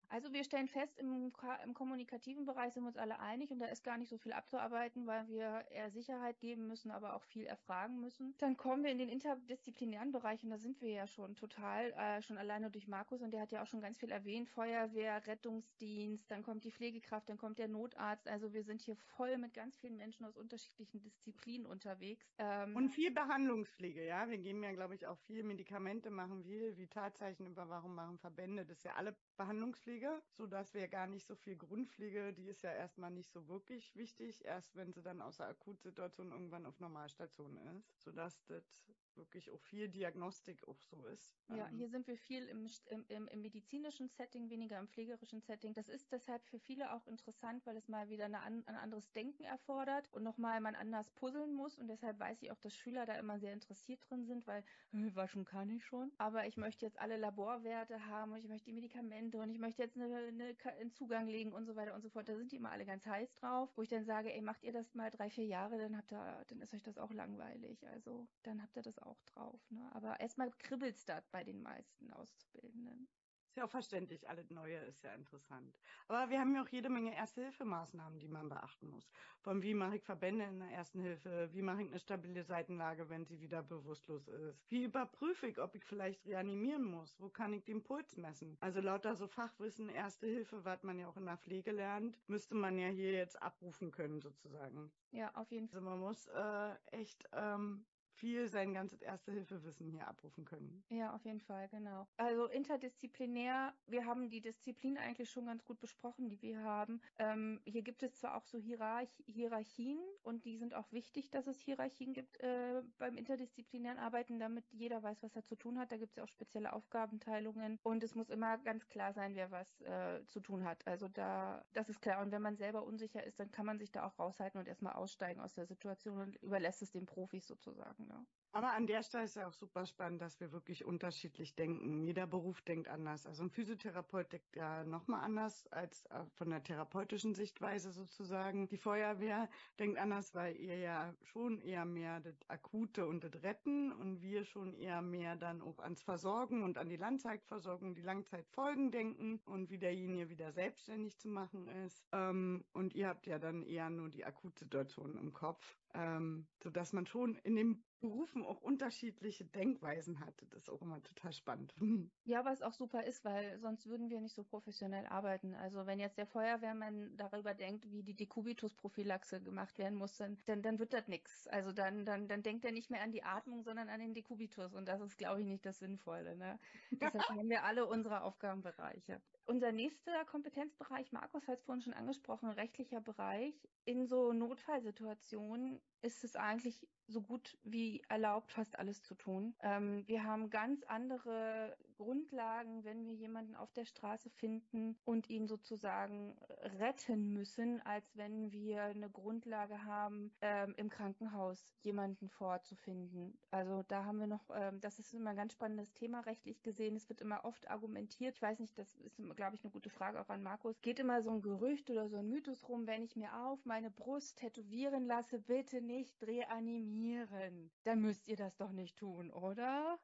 [SPEAKER 2] Also wir stellen fest, im, im, kommunikativen Bereich sind wir uns alle einig und da ist gar nicht so viel abzuarbeiten, weil wir eher Sicherheit geben müssen, aber auch viel erfragen müssen. Dann kommen wir in den interdisziplinären Bereich und da sind wir ja schon total, äh, schon alleine durch Markus und der hat ja auch schon ganz viel erwähnt, Feuerwehr, Rettungsdienst, dann kommt die Pflegekraft, dann kommt der Notarzt. Also wir sind hier voll mit ganz vielen Menschen aus unterschiedlichen Disziplinen unterwegs.
[SPEAKER 1] Ähm, und viel Behandlungspflege, ja. Wir geben ja, glaube ich, auch viel Medikamente machen wir, Vitalzeichenüberwachung machen Verbände, das ist ja alle Behandlungspflege Pflege, so dass wir gar nicht so viel Grundpflege, die ist ja erstmal nicht so wirklich wichtig, erst wenn sie dann aus der Akutsituation irgendwann auf Normalstation ist, so dass das wirklich auch viel Diagnostik auch so ist.
[SPEAKER 2] Ja, ähm, hier sind wir viel im, im, im, medizinischen Setting, weniger im pflegerischen Setting. Das ist deshalb für viele auch interessant, weil es mal wieder eine, ein anderes Denken erfordert und nochmal man anders puzzeln muss. Und deshalb weiß ich auch, dass Schüler da immer sehr interessiert drin sind, weil äh, waschen kann ich schon. Aber ich möchte jetzt alle Laborwerte haben und ich möchte die Medikamente und ich möchte jetzt eine, eine, einen Zugang legen und so weiter und so fort. Da sind die immer alle ganz heiß drauf, wo ich dann sage, ey, macht ihr das mal drei, vier Jahre, dann habt ihr, dann ist euch das auch langweilig. Also dann habt ihr das auch drauf. Ne? Aber erstmal kribbelt's da bei den meisten Auszubildenden.
[SPEAKER 1] Ist ja auch verständlich, alles Neue ist ja interessant. Aber wir haben ja auch jede Menge Erste-Hilfemaßnahmen, die man beachten muss. Von wie mache ich Verbände in der Ersten Hilfe? Wie mache ich eine stabile Seitenlage, wenn sie wieder bewusstlos ist? Wie überprüfe ich, ob ich vielleicht reanimieren muss? Wo kann ich den Puls messen? Also lauter so Fachwissen, Erste Hilfe, was man ja auch in der Pflege lernt, müsste man ja hier jetzt abrufen können sozusagen.
[SPEAKER 2] Ja, auf jeden Fall.
[SPEAKER 1] Also man muss äh, echt ähm, viel sein ganzes Erste-Hilfe-Wissen hier abrufen können.
[SPEAKER 2] Ja, auf jeden Fall, genau. Also interdisziplinär, wir haben die Disziplin eigentlich schon ganz gut besprochen, die wir haben. Ähm, hier gibt es zwar auch so Hierarch Hierarchien und die sind auch wichtig, dass es Hierarchien gibt äh, beim interdisziplinären Arbeiten, damit jeder weiß, was er zu tun hat. Da gibt es ja auch spezielle Aufgabenteilungen und es muss immer ganz klar sein, wer was äh, zu tun hat. Also da, das ist klar. Und wenn man selber unsicher ist, dann kann man sich da auch raushalten und erstmal aussteigen aus der Situation und überlässt es den Profis sozusagen. Ja.
[SPEAKER 1] Aber an der Stelle ist ja auch super spannend, dass wir wirklich unterschiedlich denken. Jeder Beruf denkt anders. Also ein Physiotherapeut denkt ja nochmal anders als äh, von der therapeutischen Sichtweise sozusagen. Die Feuerwehr denkt anders, weil ihr ja schon eher mehr das Akute und das Retten und wir schon eher mehr dann auch ans Versorgen und an die Langzeitversorgung, die Langzeitfolgen denken und wie derjenige wieder selbstständig zu machen ist. Ähm, und ihr habt ja dann eher nur die Akutsituation im Kopf ähm, so dass man schon in den Berufen auch unterschiedliche Denkweisen hat. Das ist auch immer total spannend.
[SPEAKER 2] Ja, was auch super ist, weil sonst würden wir nicht so professionell arbeiten. Also wenn jetzt der Feuerwehrmann darüber denkt, wie die Dekubitus-Prophylaxe gemacht werden muss, dann, dann, dann wird das nichts. Also dann, dann, dann denkt er nicht mehr an die Atmung, sondern an den Dekubitus. Und das ist, glaube ich, nicht das Sinnvolle. Ne? Deshalb haben wir alle unsere Aufgabenbereiche. Unser nächster Kompetenzbereich, Markus hat es vorhin schon angesprochen, rechtlicher Bereich. In so Notfallsituationen ist es eigentlich so gut wie erlaubt, fast alles zu tun. Ähm, wir haben ganz andere Grundlagen, wenn wir jemanden auf der Straße finden und ihn sozusagen retten müssen, als wenn wir eine Grundlage haben, ähm, im Krankenhaus jemanden vorzufinden. Also da haben wir noch, ähm, das ist immer ein ganz spannendes Thema rechtlich gesehen. Es wird immer oft argumentiert. Ich weiß nicht, das ist, glaube ich, eine gute Frage auch an Markus. Geht immer so ein Gerücht oder so ein Mythos rum, wenn ich mir auf meine Brust tätowieren lasse, bitte nicht reanimieren. Dann müsst ihr das doch nicht tun, oder?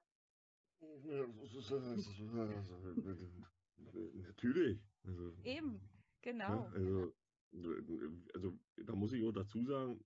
[SPEAKER 3] Natürlich.
[SPEAKER 2] Also, Eben, genau.
[SPEAKER 3] Ja, also, also da muss ich auch dazu sagen,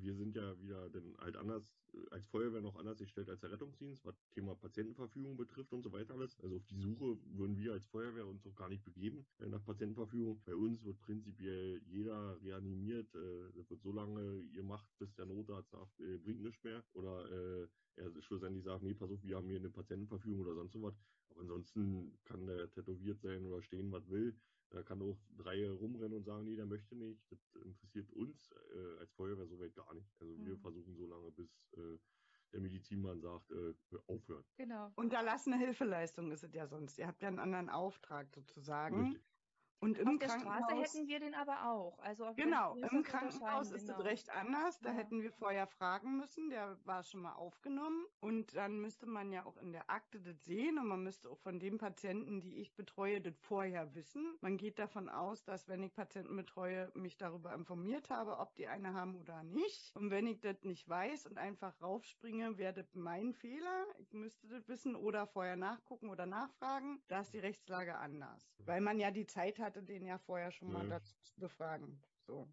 [SPEAKER 3] wir sind ja wieder dann halt anders, als Feuerwehr noch anders gestellt als der Rettungsdienst, was Thema Patientenverfügung betrifft und so weiter alles. Also auf die Suche würden wir als Feuerwehr uns auch gar nicht begeben äh, nach Patientenverfügung. Bei uns wird prinzipiell jeder reanimiert. Äh, das wird so lange gemacht, bis der Notarzt sagt, äh, bringt nichts mehr. Oder äh, er schlussendlich sagt, nee, pass auf, wir haben hier eine Patientenverfügung oder sonst was. Aber ansonsten kann der tätowiert sein oder stehen, was will. Da kann auch drei rumrennen und sagen, nee, der möchte nicht. Das interessiert uns äh, als Feuerwehr soweit gar nicht. Also mhm. wir versuchen so lange, bis äh, der Medizinmann sagt, äh, aufhören.
[SPEAKER 1] Genau. Unterlassene Hilfeleistung ist es ja sonst. Ihr habt ja einen anderen Auftrag sozusagen. Richtig.
[SPEAKER 2] Und im Auf der Straße hätten wir den aber auch. Also
[SPEAKER 1] genau, im Krankenhaus ist es recht anders. Da ja. hätten wir vorher fragen müssen. Der war schon mal aufgenommen. Und dann müsste man ja auch in der Akte das sehen. Und man müsste auch von den Patienten, die ich betreue, das vorher wissen. Man geht davon aus, dass wenn ich Patienten betreue, mich darüber informiert habe, ob die eine haben oder nicht. Und wenn ich das nicht weiß und einfach raufspringe, wäre das mein Fehler. Ich müsste das wissen oder vorher nachgucken oder nachfragen. Da ist die Rechtslage anders. Weil man ja die Zeit hat, hatte den ja vorher schon mal dazu befragen. So.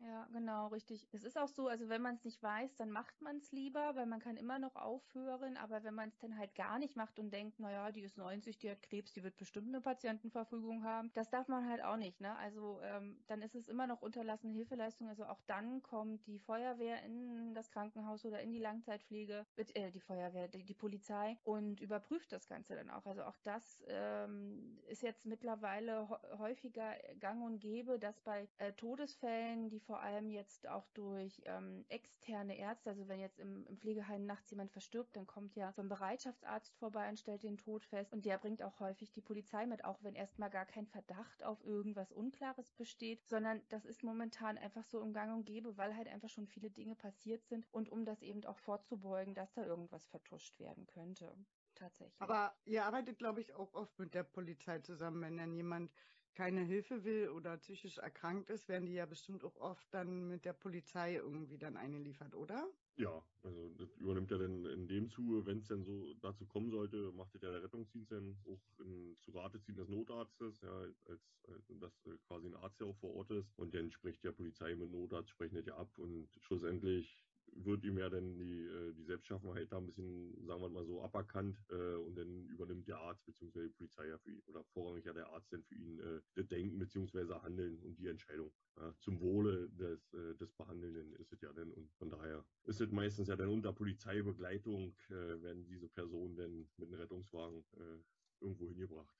[SPEAKER 2] Ja, genau, richtig. Es ist auch so, also wenn man es nicht weiß, dann macht man es lieber, weil man kann immer noch aufhören, aber wenn man es dann halt gar nicht macht und denkt, naja, die ist 90, die hat Krebs, die wird bestimmt eine Patientenverfügung haben, das darf man halt auch nicht, ne? Also ähm, dann ist es immer noch unterlassene Hilfeleistung, also auch dann kommt die Feuerwehr in das Krankenhaus oder in die Langzeitpflege, äh, die Feuerwehr, die, die Polizei und überprüft das Ganze dann auch. Also auch das ähm, ist jetzt mittlerweile häufiger gang und gäbe, dass bei äh, Todesfällen die vor allem jetzt auch durch ähm, externe Ärzte, also wenn jetzt im, im Pflegeheim nachts jemand verstirbt, dann kommt ja so ein Bereitschaftsarzt vorbei und stellt den Tod fest und der bringt auch häufig die Polizei mit, auch wenn erstmal gar kein Verdacht auf irgendwas Unklares besteht, sondern das ist momentan einfach so im Gang und Gäbe, weil halt einfach schon viele Dinge passiert sind und um das eben auch vorzubeugen, dass da irgendwas vertuscht werden könnte. Tatsächlich.
[SPEAKER 1] Aber ihr arbeitet, glaube ich, auch oft mit der Polizei zusammen, wenn dann jemand keine Hilfe will oder psychisch erkrankt ist, werden die ja bestimmt auch oft dann mit der Polizei irgendwie dann eingeliefert, oder?
[SPEAKER 3] Ja, also das übernimmt ja dann in dem Zuge, wenn es denn so dazu kommen sollte, macht ja der Rettungsdienst dann auch in, zu Rate ziehen des Notarztes, ja, als, als dass äh, quasi ein Arzt ja auch vor Ort ist und dann spricht ja Polizei mit Notarzt, sprechen das ja ab und schlussendlich wird ihm ja dann die, äh, die Selbstschaffenheit da ein bisschen, sagen wir mal so, aberkannt äh, und dann übernimmt der Arzt bzw. die Polizei ja für ihn oder vorrangig ja der Arzt dann für ihn äh, das Denken bzw. Handeln und die Entscheidung. Ja, zum Wohle des, äh, des Behandelnden ist es ja dann und von daher ist es meistens ja dann unter Polizeibegleitung äh, werden diese Personen dann mit einem Rettungswagen äh, irgendwo hingebracht.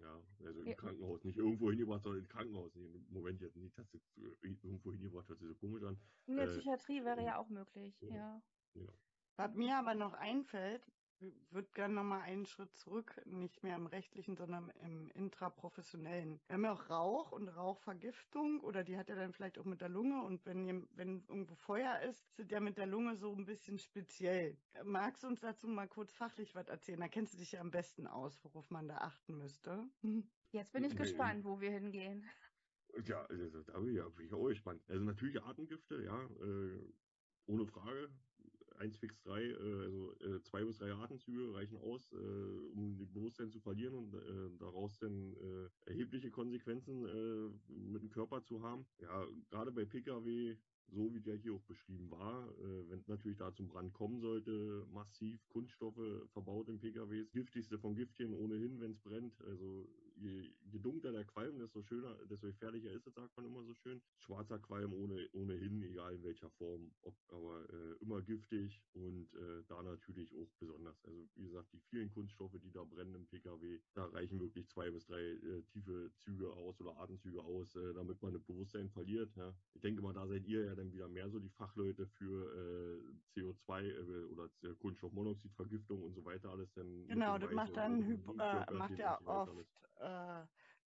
[SPEAKER 3] Ja, also im ja. Krankenhaus. Nicht irgendwo hingebracht, sondern im Krankenhaus. Im Moment jetzt nicht, dass jetzt irgendwo hingebracht hört sich so komisch an.
[SPEAKER 2] In der äh, Psychiatrie wäre ja auch möglich, ja. ja.
[SPEAKER 1] ja. Was mir aber noch einfällt, würde gerne nochmal einen Schritt zurück, nicht mehr im rechtlichen, sondern im intraprofessionellen. Wir haben ja auch Rauch und Rauchvergiftung oder die hat ja dann vielleicht auch mit der Lunge und wenn, wenn irgendwo Feuer ist, sind ja mit der Lunge so ein bisschen speziell. Magst du uns dazu mal kurz fachlich was erzählen? Da kennst du dich ja am besten aus, worauf man da achten müsste.
[SPEAKER 2] Hm. Jetzt bin ich gespannt, wo wir hingehen.
[SPEAKER 3] Ja, also, da bin ich, ja, bin ich auch gespannt. Also natürlich Atemgifte, ja, äh, ohne Frage. 1 fix 3, äh, also äh, zwei bis drei Atemzüge reichen aus, äh, um die Bewusstsein zu verlieren und äh, daraus dann erhebliche Konsequenzen mit dem Körper zu haben. Ja, gerade bei Pkw, so wie der hier auch beschrieben war, wenn es natürlich da zum Brand kommen sollte, massiv Kunststoffe verbaut in PKWs, giftigste von Giftchen ohnehin, wenn es brennt. Also je, je dunkler der Qualm, desto schöner, desto gefährlicher ist es, sagt man immer so schön. Schwarzer Qualm ohne, ohnehin, egal in welcher Form, ob, aber äh, immer giftig und äh, da natürlich auch besonders. Also wie gesagt, die vielen Kunststoffe, die da brennen im Pkw, da reichen wirklich zwei bis drei äh, tiefe Züge aus oder Atemzüge aus, äh, damit man das Bewusstsein verliert. Ja. Ich denke mal, da seid ihr ja dann wieder mehr so die Fachleute für äh, CO2 äh, oder Kohlenstoffmonoxidvergiftung und so weiter alles. Dann
[SPEAKER 1] genau, das macht dann Hypo, macht ja oft äh,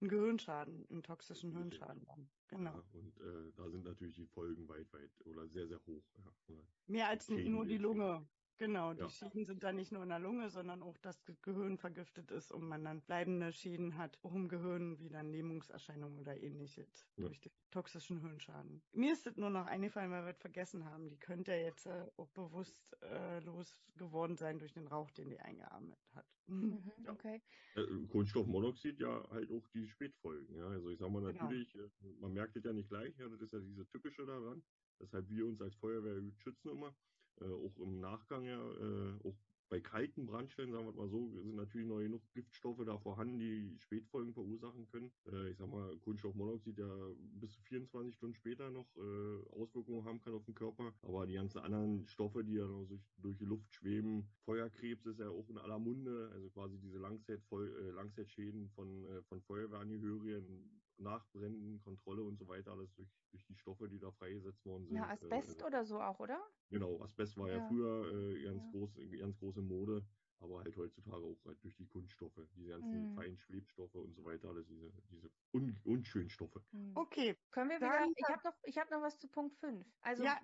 [SPEAKER 1] einen Gehirnschaden, einen toxischen Hirnschaden dann. Genau. Ja,
[SPEAKER 3] und äh, da sind natürlich die Folgen weit, weit oder sehr, sehr hoch. Ja,
[SPEAKER 1] Mehr als nur die Lunge. Genau, die ja. Schäden sind dann nicht nur in der Lunge, sondern auch, dass das Gehirn vergiftet ist und man dann bleibende Schäden hat, auch im Gehirn, wie dann Lähmungserscheinungen oder ähnliches ja. durch den toxischen Hirnschaden. Mir ist es nur noch eingefallen, weil wir es vergessen haben. Die könnte jetzt äh, auch bewusst äh, losgeworden sein durch den Rauch, den die eingeatmet hat.
[SPEAKER 2] Mhm, okay.
[SPEAKER 3] Ja. Äh, Kohlenstoffmonoxid ja halt auch die Spätfolgen. Ja, also ich sag mal genau. natürlich, genau. man merkt es ja nicht gleich. Ja, das ist ja diese typische daran. Deshalb wir uns als Feuerwehr schützen immer äh, auch im Nachgang ja, äh, auch bei kalten Brandstellen, sagen wir mal so, sind natürlich noch genug Giftstoffe da vorhanden, die Spätfolgen verursachen können. Äh, ich sag mal, Kohlenstoffmonoxid ja bis zu 24 Stunden später noch äh, Auswirkungen haben kann auf den Körper. Aber die ganzen anderen Stoffe, die ja noch durch, durch die Luft schweben, Feuerkrebs ist ja auch in aller Munde, also quasi diese Langzeit äh, Langzeitschäden von, äh, von Feuerwehrangehörigen, Nachbrennen, Kontrolle und so weiter, alles durch, durch die Stoffe, die da freigesetzt worden sind.
[SPEAKER 2] Ja, Asbest äh, oder so auch, oder?
[SPEAKER 3] Genau, Asbest war ja, ja früher äh, ganz, ja. Groß, ganz große Mode, aber halt heutzutage auch halt durch die Kunststoffe, diese ganzen mhm. feinen Schwebstoffe und so weiter, alles diese, diese un unschönen Stoffe.
[SPEAKER 2] Mhm. Okay. Können wir wieder, ich habe noch, hab noch was zu Punkt 5.
[SPEAKER 1] Also, ja,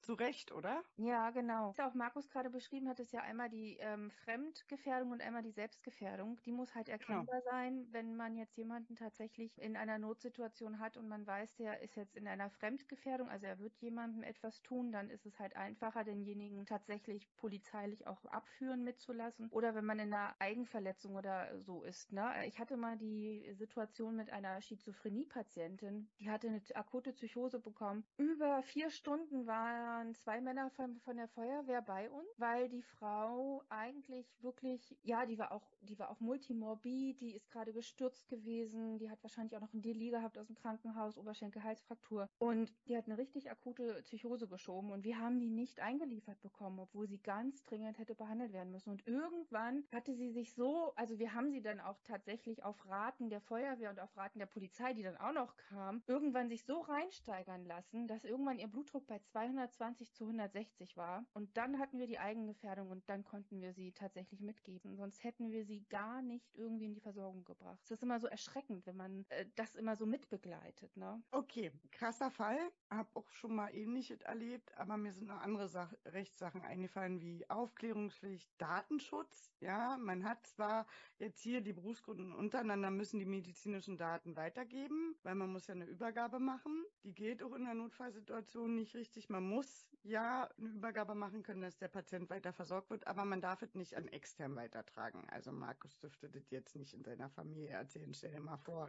[SPEAKER 1] zu Recht, oder?
[SPEAKER 2] Ja, genau. Was auch Markus gerade beschrieben hat, ist ja einmal die ähm, Fremdgefährdung und einmal die Selbstgefährdung. Die muss halt genau. erkennbar genau. sein, wenn man jetzt jemanden tatsächlich in einer Notsituation hat und man weiß, der ist jetzt in einer Fremdgefährdung, also er wird jemandem etwas tun, dann ist es halt einfacher, denjenigen tatsächlich polizeilich auch abführen mitzulassen. Oder wenn man in einer Eigenverletzung oder so ist. Ne? Ich hatte mal die Situation mit einer Schizophrenie-Patientin, die hatte eine akute Psychose bekommen. Über vier Stunden war waren zwei Männer von, von der Feuerwehr bei uns, weil die Frau eigentlich wirklich, ja, die war auch, die war auch multimorbid, die ist gerade gestürzt gewesen, die hat wahrscheinlich auch noch ein Delir gehabt aus dem Krankenhaus, Oberschenkelhalsfraktur. Und die hat eine richtig akute Psychose geschoben und wir haben die nicht eingeliefert bekommen, obwohl sie ganz dringend hätte behandelt werden müssen. Und irgendwann hatte sie sich so, also wir haben sie dann auch tatsächlich auf Raten der Feuerwehr und auf Raten der Polizei, die dann auch noch kam, irgendwann sich so reinsteigern lassen, dass irgendwann ihr Blutdruck bei 220 120 zu 160 war. Und dann hatten wir die Eigengefährdung und dann konnten wir sie tatsächlich mitgeben. Sonst hätten wir sie gar nicht irgendwie in die Versorgung gebracht. Es ist immer so erschreckend, wenn man äh, das immer so mitbegleitet. Ne?
[SPEAKER 1] Okay, krasser Fall. Hab auch schon mal ähnliches erlebt, aber mir sind noch andere Sach Rechtssachen eingefallen wie Aufklärungspflicht, Datenschutz. Ja, man hat zwar jetzt hier die Berufsgruppen untereinander müssen die medizinischen Daten weitergeben, weil man muss ja eine Übergabe machen. Die geht auch in der Notfallsituation nicht richtig. Man muss ja eine Übergabe machen können, dass der Patient weiter versorgt wird, aber man darf es nicht an extern weitertragen. Also Markus dürfte das jetzt nicht in seiner Familie erzählen. Stell dir mal vor,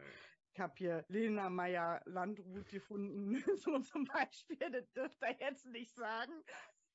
[SPEAKER 1] ich habe hier Lena Meyer Landrut gefunden, so zum Beispiel. Das dürfte er jetzt nicht sagen.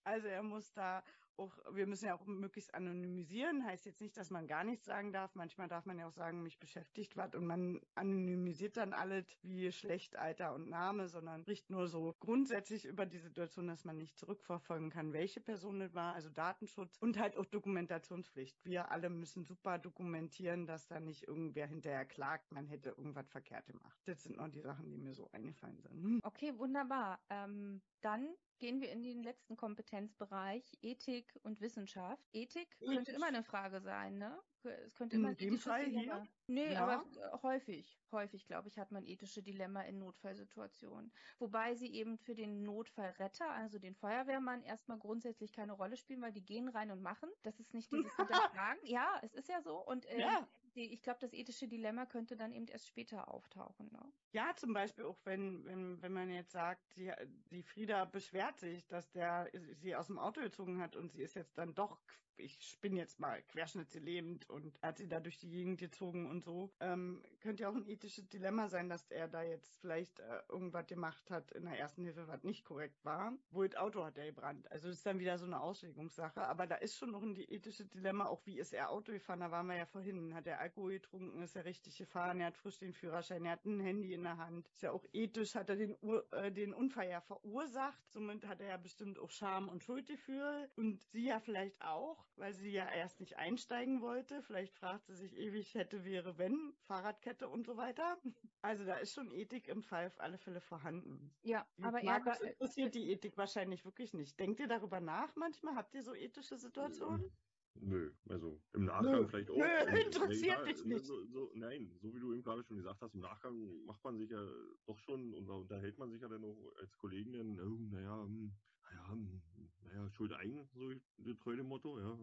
[SPEAKER 1] Also er muss da auch, wir müssen ja auch möglichst anonymisieren. Heißt jetzt nicht, dass man gar nichts sagen darf. Manchmal darf man ja auch sagen, mich beschäftigt was und man anonymisiert dann alles wie schlecht Alter und Name, sondern spricht nur so grundsätzlich über die Situation, dass man nicht zurückverfolgen kann, welche Person es war, also Datenschutz und halt auch Dokumentationspflicht. Wir alle müssen super dokumentieren, dass da nicht irgendwer hinterher klagt, man hätte irgendwas verkehrt gemacht. Das sind noch die Sachen, die mir so eingefallen sind.
[SPEAKER 2] Okay, wunderbar. Ähm, dann gehen wir in den letzten Kompetenzbereich Ethik und Wissenschaft. Ethik könnte immer eine Frage sein, ne? Es könnte immer
[SPEAKER 1] in dem Fall hier?
[SPEAKER 2] Nee, ja. aber äh, häufig, häufig, glaube ich, hat man ethische Dilemma in Notfallsituationen. Wobei sie eben für den Notfallretter, also den Feuerwehrmann, erstmal grundsätzlich keine Rolle spielen, weil die gehen rein und machen. Das ist nicht dieses Hinterfragen. ja, es ist ja so. Und äh, ja. Die, ich glaube, das ethische Dilemma könnte dann eben erst später auftauchen. Ne?
[SPEAKER 1] Ja, zum Beispiel auch, wenn, wenn, wenn man jetzt sagt, die, die Frieda beschwert sich, dass der sie aus dem Auto gezogen hat und sie ist jetzt dann doch, ich spinne jetzt mal, querschnittslähmend und hat sie da durch die Gegend gezogen und so. Ähm, könnte ja auch ein ethisches Dilemma sein, dass er da jetzt vielleicht äh, irgendwas gemacht hat in der ersten Hilfe, was nicht korrekt war. Wo das Auto hat er gebrannt. Also das ist dann wieder so eine Auslegungssache. Aber da ist schon noch ein ethisches Dilemma, auch wie ist er Auto gefahren? Da waren wir ja vorhin. Hat er Alkohol getrunken? Ist er richtig gefahren? Er hat frisch den Führerschein, er hat ein Handy in der Hand. Ist ja auch ethisch, hat er den, äh, den Unfall ja verursacht. Somit hat er ja bestimmt auch Scham und Schuldgefühl. Und sie ja vielleicht auch, weil sie ja erst nicht einsteigen wollte. Vielleicht fragt sie sich ewig, hätte, wäre, wenn, Fahrradkette und so weiter. Also da ist schon Ethik im Fall auf alle Fälle vorhanden.
[SPEAKER 2] Ja, aber er
[SPEAKER 1] Markus
[SPEAKER 2] war,
[SPEAKER 1] interessiert die Ethik wahrscheinlich wirklich nicht. Denkt ihr darüber nach manchmal? Habt ihr so ethische Situationen?
[SPEAKER 3] Nö, also im Nachgang
[SPEAKER 1] Nö.
[SPEAKER 3] vielleicht auch.
[SPEAKER 1] Nö,
[SPEAKER 3] Also,
[SPEAKER 1] interessiert
[SPEAKER 3] egal,
[SPEAKER 1] dich nicht.
[SPEAKER 3] So, so, nein, so wie du eben gerade schon gesagt hast, im Nachgang macht man sich ja doch schon und da unterhält man sich ja dann auch als Kollegen dann, oh, naja, hm, naja, hm, naja, Schuld eigen, so das treue Motto, ja.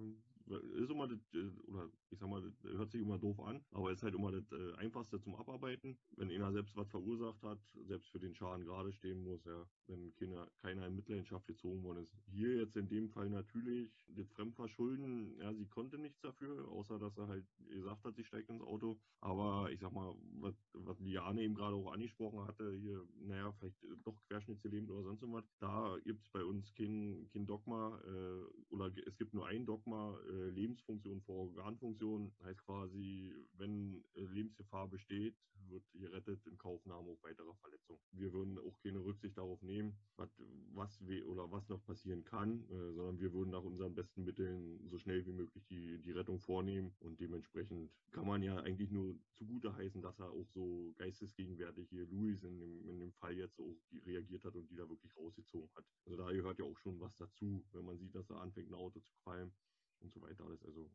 [SPEAKER 3] Ist immer das, äh, oder ich sag mal, das hört sich immer doof an, aber ist halt immer das äh, Einfachste zum Abarbeiten. Wenn einer selbst was verursacht hat, selbst für den Schaden gerade stehen muss, ja, wenn keiner, keiner in Mitleidenschaft gezogen worden ist. Hier jetzt in dem Fall natürlich das Fremdverschulden, ja, sie konnte nichts dafür, außer dass er halt gesagt hat, sie steigt ins Auto. Aber ich sag mal, was, was Liane eben gerade auch angesprochen hatte, hier, naja, vielleicht doch querschnittsgelähmt oder sonst irgendwas, da gibt's bei uns kein, kein Dogma, äh, oder es gibt nur ein Dogma, äh, Lebensfunktion vor Organfunktion, heißt quasi, wenn äh, Lebensgefahr besteht, wird gerettet in Kaufnahme auch weiterer Verletzungen. Wir würden auch keine Rücksicht darauf nehmen, was, was we oder was noch passieren kann, äh, sondern wir würden nach unseren besten Mitteln so schnell wie möglich die, die Rettung vornehmen und dementsprechend kann man ja eigentlich nur zugute heißen, dass er auch so geistesgegenwärtig hier Louis in dem, in dem Fall jetzt auch reagiert hat und die da wirklich rausgezogen hat. Also da gehört ja auch schon was dazu, wenn man sieht, dass er anfängt, Auto zu qualmen und so weiter alles. Also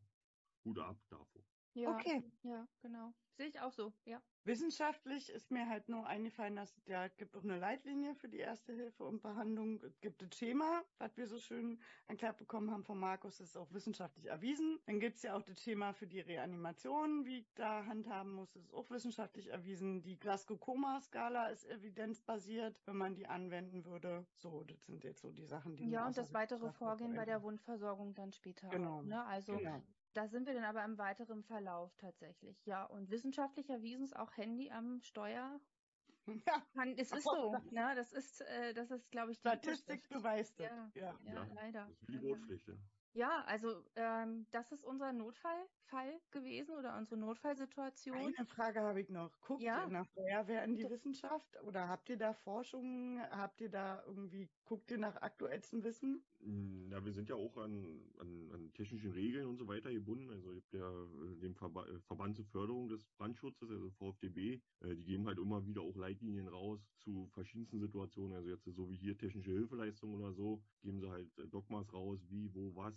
[SPEAKER 3] Hut ab davor.
[SPEAKER 2] Ja,
[SPEAKER 1] Okay.
[SPEAKER 2] ja, genau. Sehe ich auch so, ja.
[SPEAKER 1] Wissenschaftlich ist mir halt nur eingefallen, dass es ja gibt auch eine Leitlinie für die Erste Hilfe und Behandlung. Es gibt ein Schema, was wir so schön erklärt bekommen haben von Markus, das ist auch wissenschaftlich erwiesen. Dann gibt's ja auch das Schema für die Reanimation, wie ich da handhaben muss, das ist auch wissenschaftlich erwiesen. Die Glasgow-Koma-Skala ist evidenzbasiert, wenn man die anwenden würde. So, das sind jetzt so die Sachen, die
[SPEAKER 2] Ja, und das weitere Vorgehen bei der. Wundversorgung dann später.
[SPEAKER 1] Genau.
[SPEAKER 2] Auch, ne? Also
[SPEAKER 1] Genau.
[SPEAKER 2] Da sind wir dann aber im weiteren Verlauf tatsächlich. Ja, und wissenschaftlich erwiesen ist auch Handy am Steuer.
[SPEAKER 1] Ja,
[SPEAKER 2] Kann, es ist so, ne? Das ist, äh, das ist, glaube ich, die
[SPEAKER 1] Statistik beweist das.
[SPEAKER 2] Ja.
[SPEAKER 1] Ja.
[SPEAKER 2] Ja,
[SPEAKER 3] Ja,
[SPEAKER 2] leider.
[SPEAKER 3] Das ist wie die. Notpflicht. Ja.
[SPEAKER 2] Ja, also ähm, das ist unser Notfallfall gewesen oder unsere Notfallsituation.
[SPEAKER 1] Eine Frage habe ich noch. Guckt
[SPEAKER 2] Ja.
[SPEAKER 1] ihr nach Feuerwehr in die. Wissenschaft oder habt ihr da Forschungen? Habt ihr da irgendwie, guckt ihr nach aktuellstem Wissen?
[SPEAKER 3] Mm, Ja, wir sind ja auch an, an, an technischen Regeln und so weiter gebunden. Also ihr habt ja äh, den Verba äh, Verband zur Förderung des Brandschutzes, also VfDB, äh, die geben halt immer wieder auch Leitlinien raus zu verschiedensten Situationen. Also jetzt so wie hier technische Hilfeleistungen oder so, geben sie halt Dogmas raus, wie, wo, was.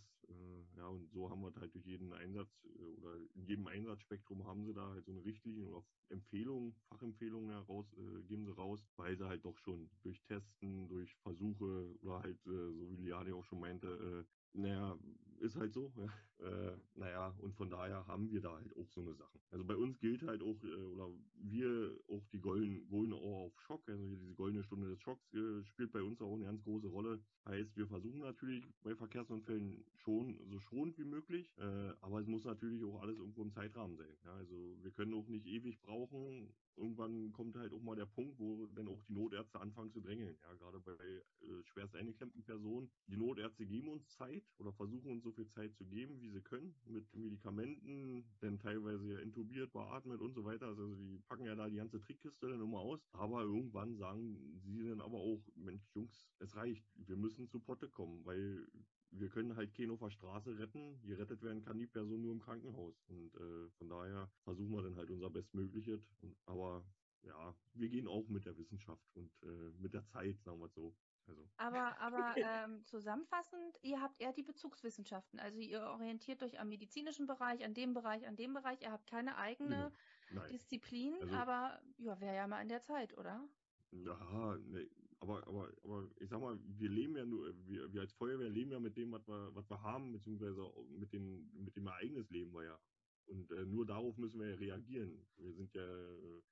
[SPEAKER 3] Ja, und so haben wir halt durch jeden Einsatz oder in jedem Einsatzspektrum haben sie da halt so eine Richtlinie oder Empfehlungen, Fachempfehlungen heraus, geben sie raus, weil sie halt doch schon durch Testen, durch Versuche oder halt, äh, so wie Liane auch schon meinte, äh, naja, ist halt so. Ja. Äh, naja, und von daher haben wir da halt auch so eine Sache. Also bei uns gilt halt auch, äh, oder wir auch die Golden, Golden Hour of Shock, also diese goldene Stunde des Schocks äh, spielt bei uns auch eine ganz große Rolle. Heißt, wir versuchen natürlich bei Verkehrsunfällen schon so schonend wie möglich, äh, aber es muss natürlich auch alles irgendwo im Zeitrahmen sein. Ja, also wir können auch nicht ewig brauchen. Irgendwann kommt halt auch mal der Punkt, wo dann auch die Notärzte anfangen zu drängeln. Ja, gerade bei äh, schwerst eingeklemmten Personen. Die Notärzte geben uns Zeit oder versuchen uns so viel Zeit zu geben, wie sie können, mit Medikamenten, dann teilweise intubiert, beatmet und so weiter. Also die packen ja da die ganze Trickkiste dann immer aus. Aber irgendwann sagen sie dann aber auch, Mensch, Jungs, es reicht. Wir müssen zu Potte kommen, weil wir können halt keinen auf der Straße retten. Gerettet werden kann die Person nur im Krankenhaus. Und äh, von daher versuchen wir dann halt unser Bestmögliches. Und, aber ja, wir gehen auch mit der Wissenschaft und äh, mit der Zeit, sagen wir es so. Also,
[SPEAKER 2] Aber, aber ähm, zusammenfassend, ihr habt eher die Bezugswissenschaften. Also ihr orientiert euch am medizinischen Bereich, an dem Bereich, an dem Bereich. Ihr habt keine eigene
[SPEAKER 3] genau. Nein.
[SPEAKER 2] Disziplin,
[SPEAKER 3] Also-
[SPEAKER 2] aber ja, wäre ja mal an der Zeit, oder?
[SPEAKER 3] Ja, ne, aber, aber, aber ich sag mal, wir leben ja nur, wir, wir als Feuerwehr leben ja mit dem, was wir, was wir haben, beziehungsweise mit, den, mit dem Ereignis leben wir ja. Und äh, nur darauf müssen wir ja reagieren. Wir sind ja,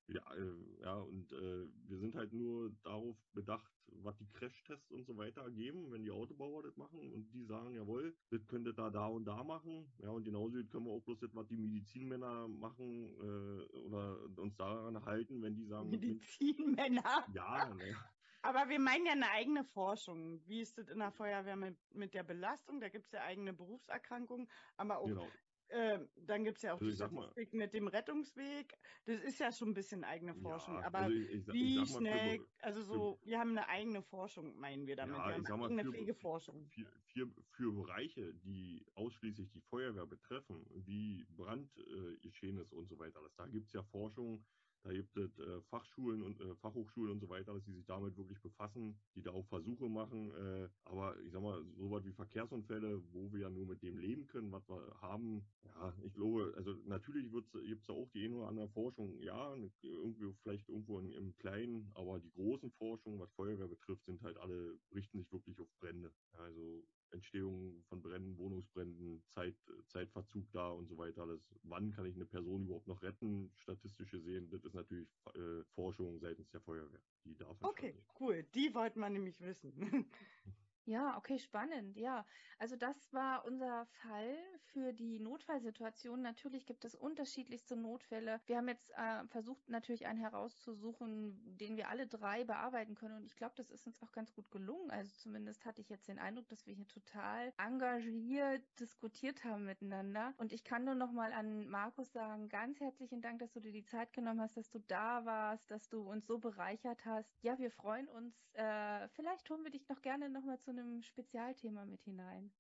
[SPEAKER 3] wieder, äh, ja, und äh, wir sind halt nur darauf bedacht, was die Crashtests und so weiter ergeben, wenn die Autobauer das machen und die sagen, jawohl, das könnte da, da und da machen. Ja, und genauso können wir auch bloß das, was die Medizinmänner machen äh, oder uns daran halten, wenn die sagen.
[SPEAKER 1] Medizinmänner?
[SPEAKER 3] Ja, ne.
[SPEAKER 1] Aber wir meinen ja eine eigene Forschung. Wie ist das in der Feuerwehr mit, mit der Belastung? Da gibt es ja eigene Berufserkrankungen, aber auch
[SPEAKER 3] Genau.
[SPEAKER 1] äh, dann gibt es ja auch
[SPEAKER 3] Also
[SPEAKER 1] die
[SPEAKER 3] ich mal-
[SPEAKER 1] Statistik mit dem Rettungsweg. Das ist ja schon ein bisschen eigene Forschung.
[SPEAKER 3] Ja,
[SPEAKER 1] aber
[SPEAKER 3] also ich, ich, ich
[SPEAKER 1] wie
[SPEAKER 3] mal,
[SPEAKER 1] schnell,
[SPEAKER 3] für,
[SPEAKER 1] also so, wir haben eine eigene Forschung, meinen wir damit.
[SPEAKER 3] Ja,
[SPEAKER 1] wir
[SPEAKER 3] ich
[SPEAKER 1] haben
[SPEAKER 3] mal,
[SPEAKER 1] eigene
[SPEAKER 3] für-
[SPEAKER 1] Pflegeforschung.
[SPEAKER 3] für, für, Bereiche, die ausschließlich die Feuerwehr betreffen, wie Brandgeschehnis und so weiter, das, da gibt es ja Forschung, da gibt es äh, Fachschulen und äh, Fachhochschulen und so weiter, dass die sich damit wirklich befassen, die da auch Versuche machen. Äh, aber ich sag mal, sowas wie Verkehrsunfälle, wo wir ja nur mit dem leben können, was wir haben, ja, ich glaube, also natürlich gibt es da auch die eine oder andere Forschung, ja, irgendwie vielleicht irgendwo in, im Kleinen, aber die großen Forschungen, was Feuerwehr betrifft, sind halt alle, richten sich wirklich auf Brände. Also Entstehung von Bränden, Wohnungsbränden, Zeit, Zeitverzug da und so weiter. Das, wann kann ich eine Person überhaupt noch retten, statistisch gesehen, das ist natürlich äh, Forschung seitens der Feuerwehr. Die darf
[SPEAKER 1] Okay, cool. Die wollten wir nämlich wissen.
[SPEAKER 2] Ja, okay, spannend. Ja, also das war unser Fall für die Notfallsituation. Natürlich gibt es unterschiedlichste Notfälle. Wir haben jetzt äh, versucht, natürlich einen herauszusuchen, den wir alle drei bearbeiten können. Und ich glaube, das ist uns auch ganz gut gelungen. Also zumindest hatte ich jetzt den Eindruck, dass wir hier total engagiert diskutiert haben miteinander. Und ich kann nur noch mal an Markus sagen, ganz herzlichen Dank, dass du dir die Zeit genommen hast, dass du da warst, dass du uns so bereichert hast. Ja, wir freuen uns. Äh, vielleicht holen wir dich noch gerne noch mal zu einem Spezialthema mit hinein.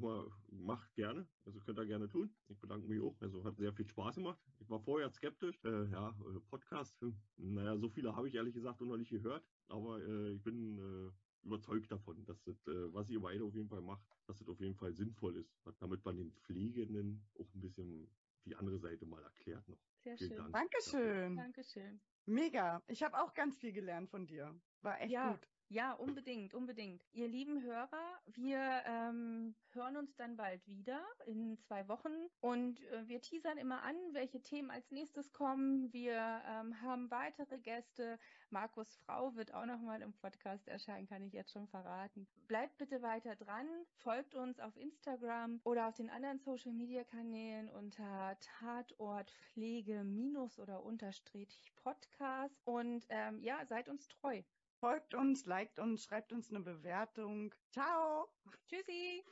[SPEAKER 3] Mal, macht gerne, also könnt ihr gerne tun. Ich bedanke mich auch. Also hat sehr viel Spaß gemacht. Ich war vorher skeptisch. Äh, ja, äh, Podcast, hm, naja, so viele habe ich ehrlich gesagt noch nicht gehört, aber äh, ich bin äh, überzeugt davon, dass das, äh, was ihr beide auf jeden Fall macht, dass das auf jeden Fall sinnvoll ist, damit man den Pflegenden auch ein bisschen die andere Seite mal erklärt noch.
[SPEAKER 2] Sehr
[SPEAKER 3] Vielen
[SPEAKER 2] schön.
[SPEAKER 3] Dank.
[SPEAKER 1] Dankeschön.
[SPEAKER 2] Dankeschön.
[SPEAKER 1] Mega. Ich habe auch ganz viel gelernt von dir. War echt
[SPEAKER 2] Ja.
[SPEAKER 1] gut.
[SPEAKER 2] Ja, unbedingt, unbedingt. Ihr lieben Hörer, wir ähm, hören uns dann bald wieder in zwei Wochen und äh, wir teasern immer an, welche Themen als nächstes kommen. Wir ähm, haben weitere Gäste. Markus Frau wird auch nochmal im Podcast erscheinen, kann ich jetzt schon verraten. Bleibt bitte weiter dran, folgt uns auf Instagram oder auf den anderen Social Media Kanälen unter Tatort Pflege minus oder unterstrich Podcast und ähm, ja, seid uns treu.
[SPEAKER 1] Folgt uns, liked uns, schreibt uns eine Bewertung. Ciao.
[SPEAKER 2] Tschüssi!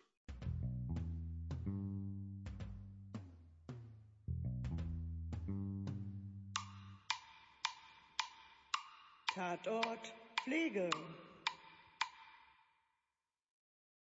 [SPEAKER 1] Tatort Pflege.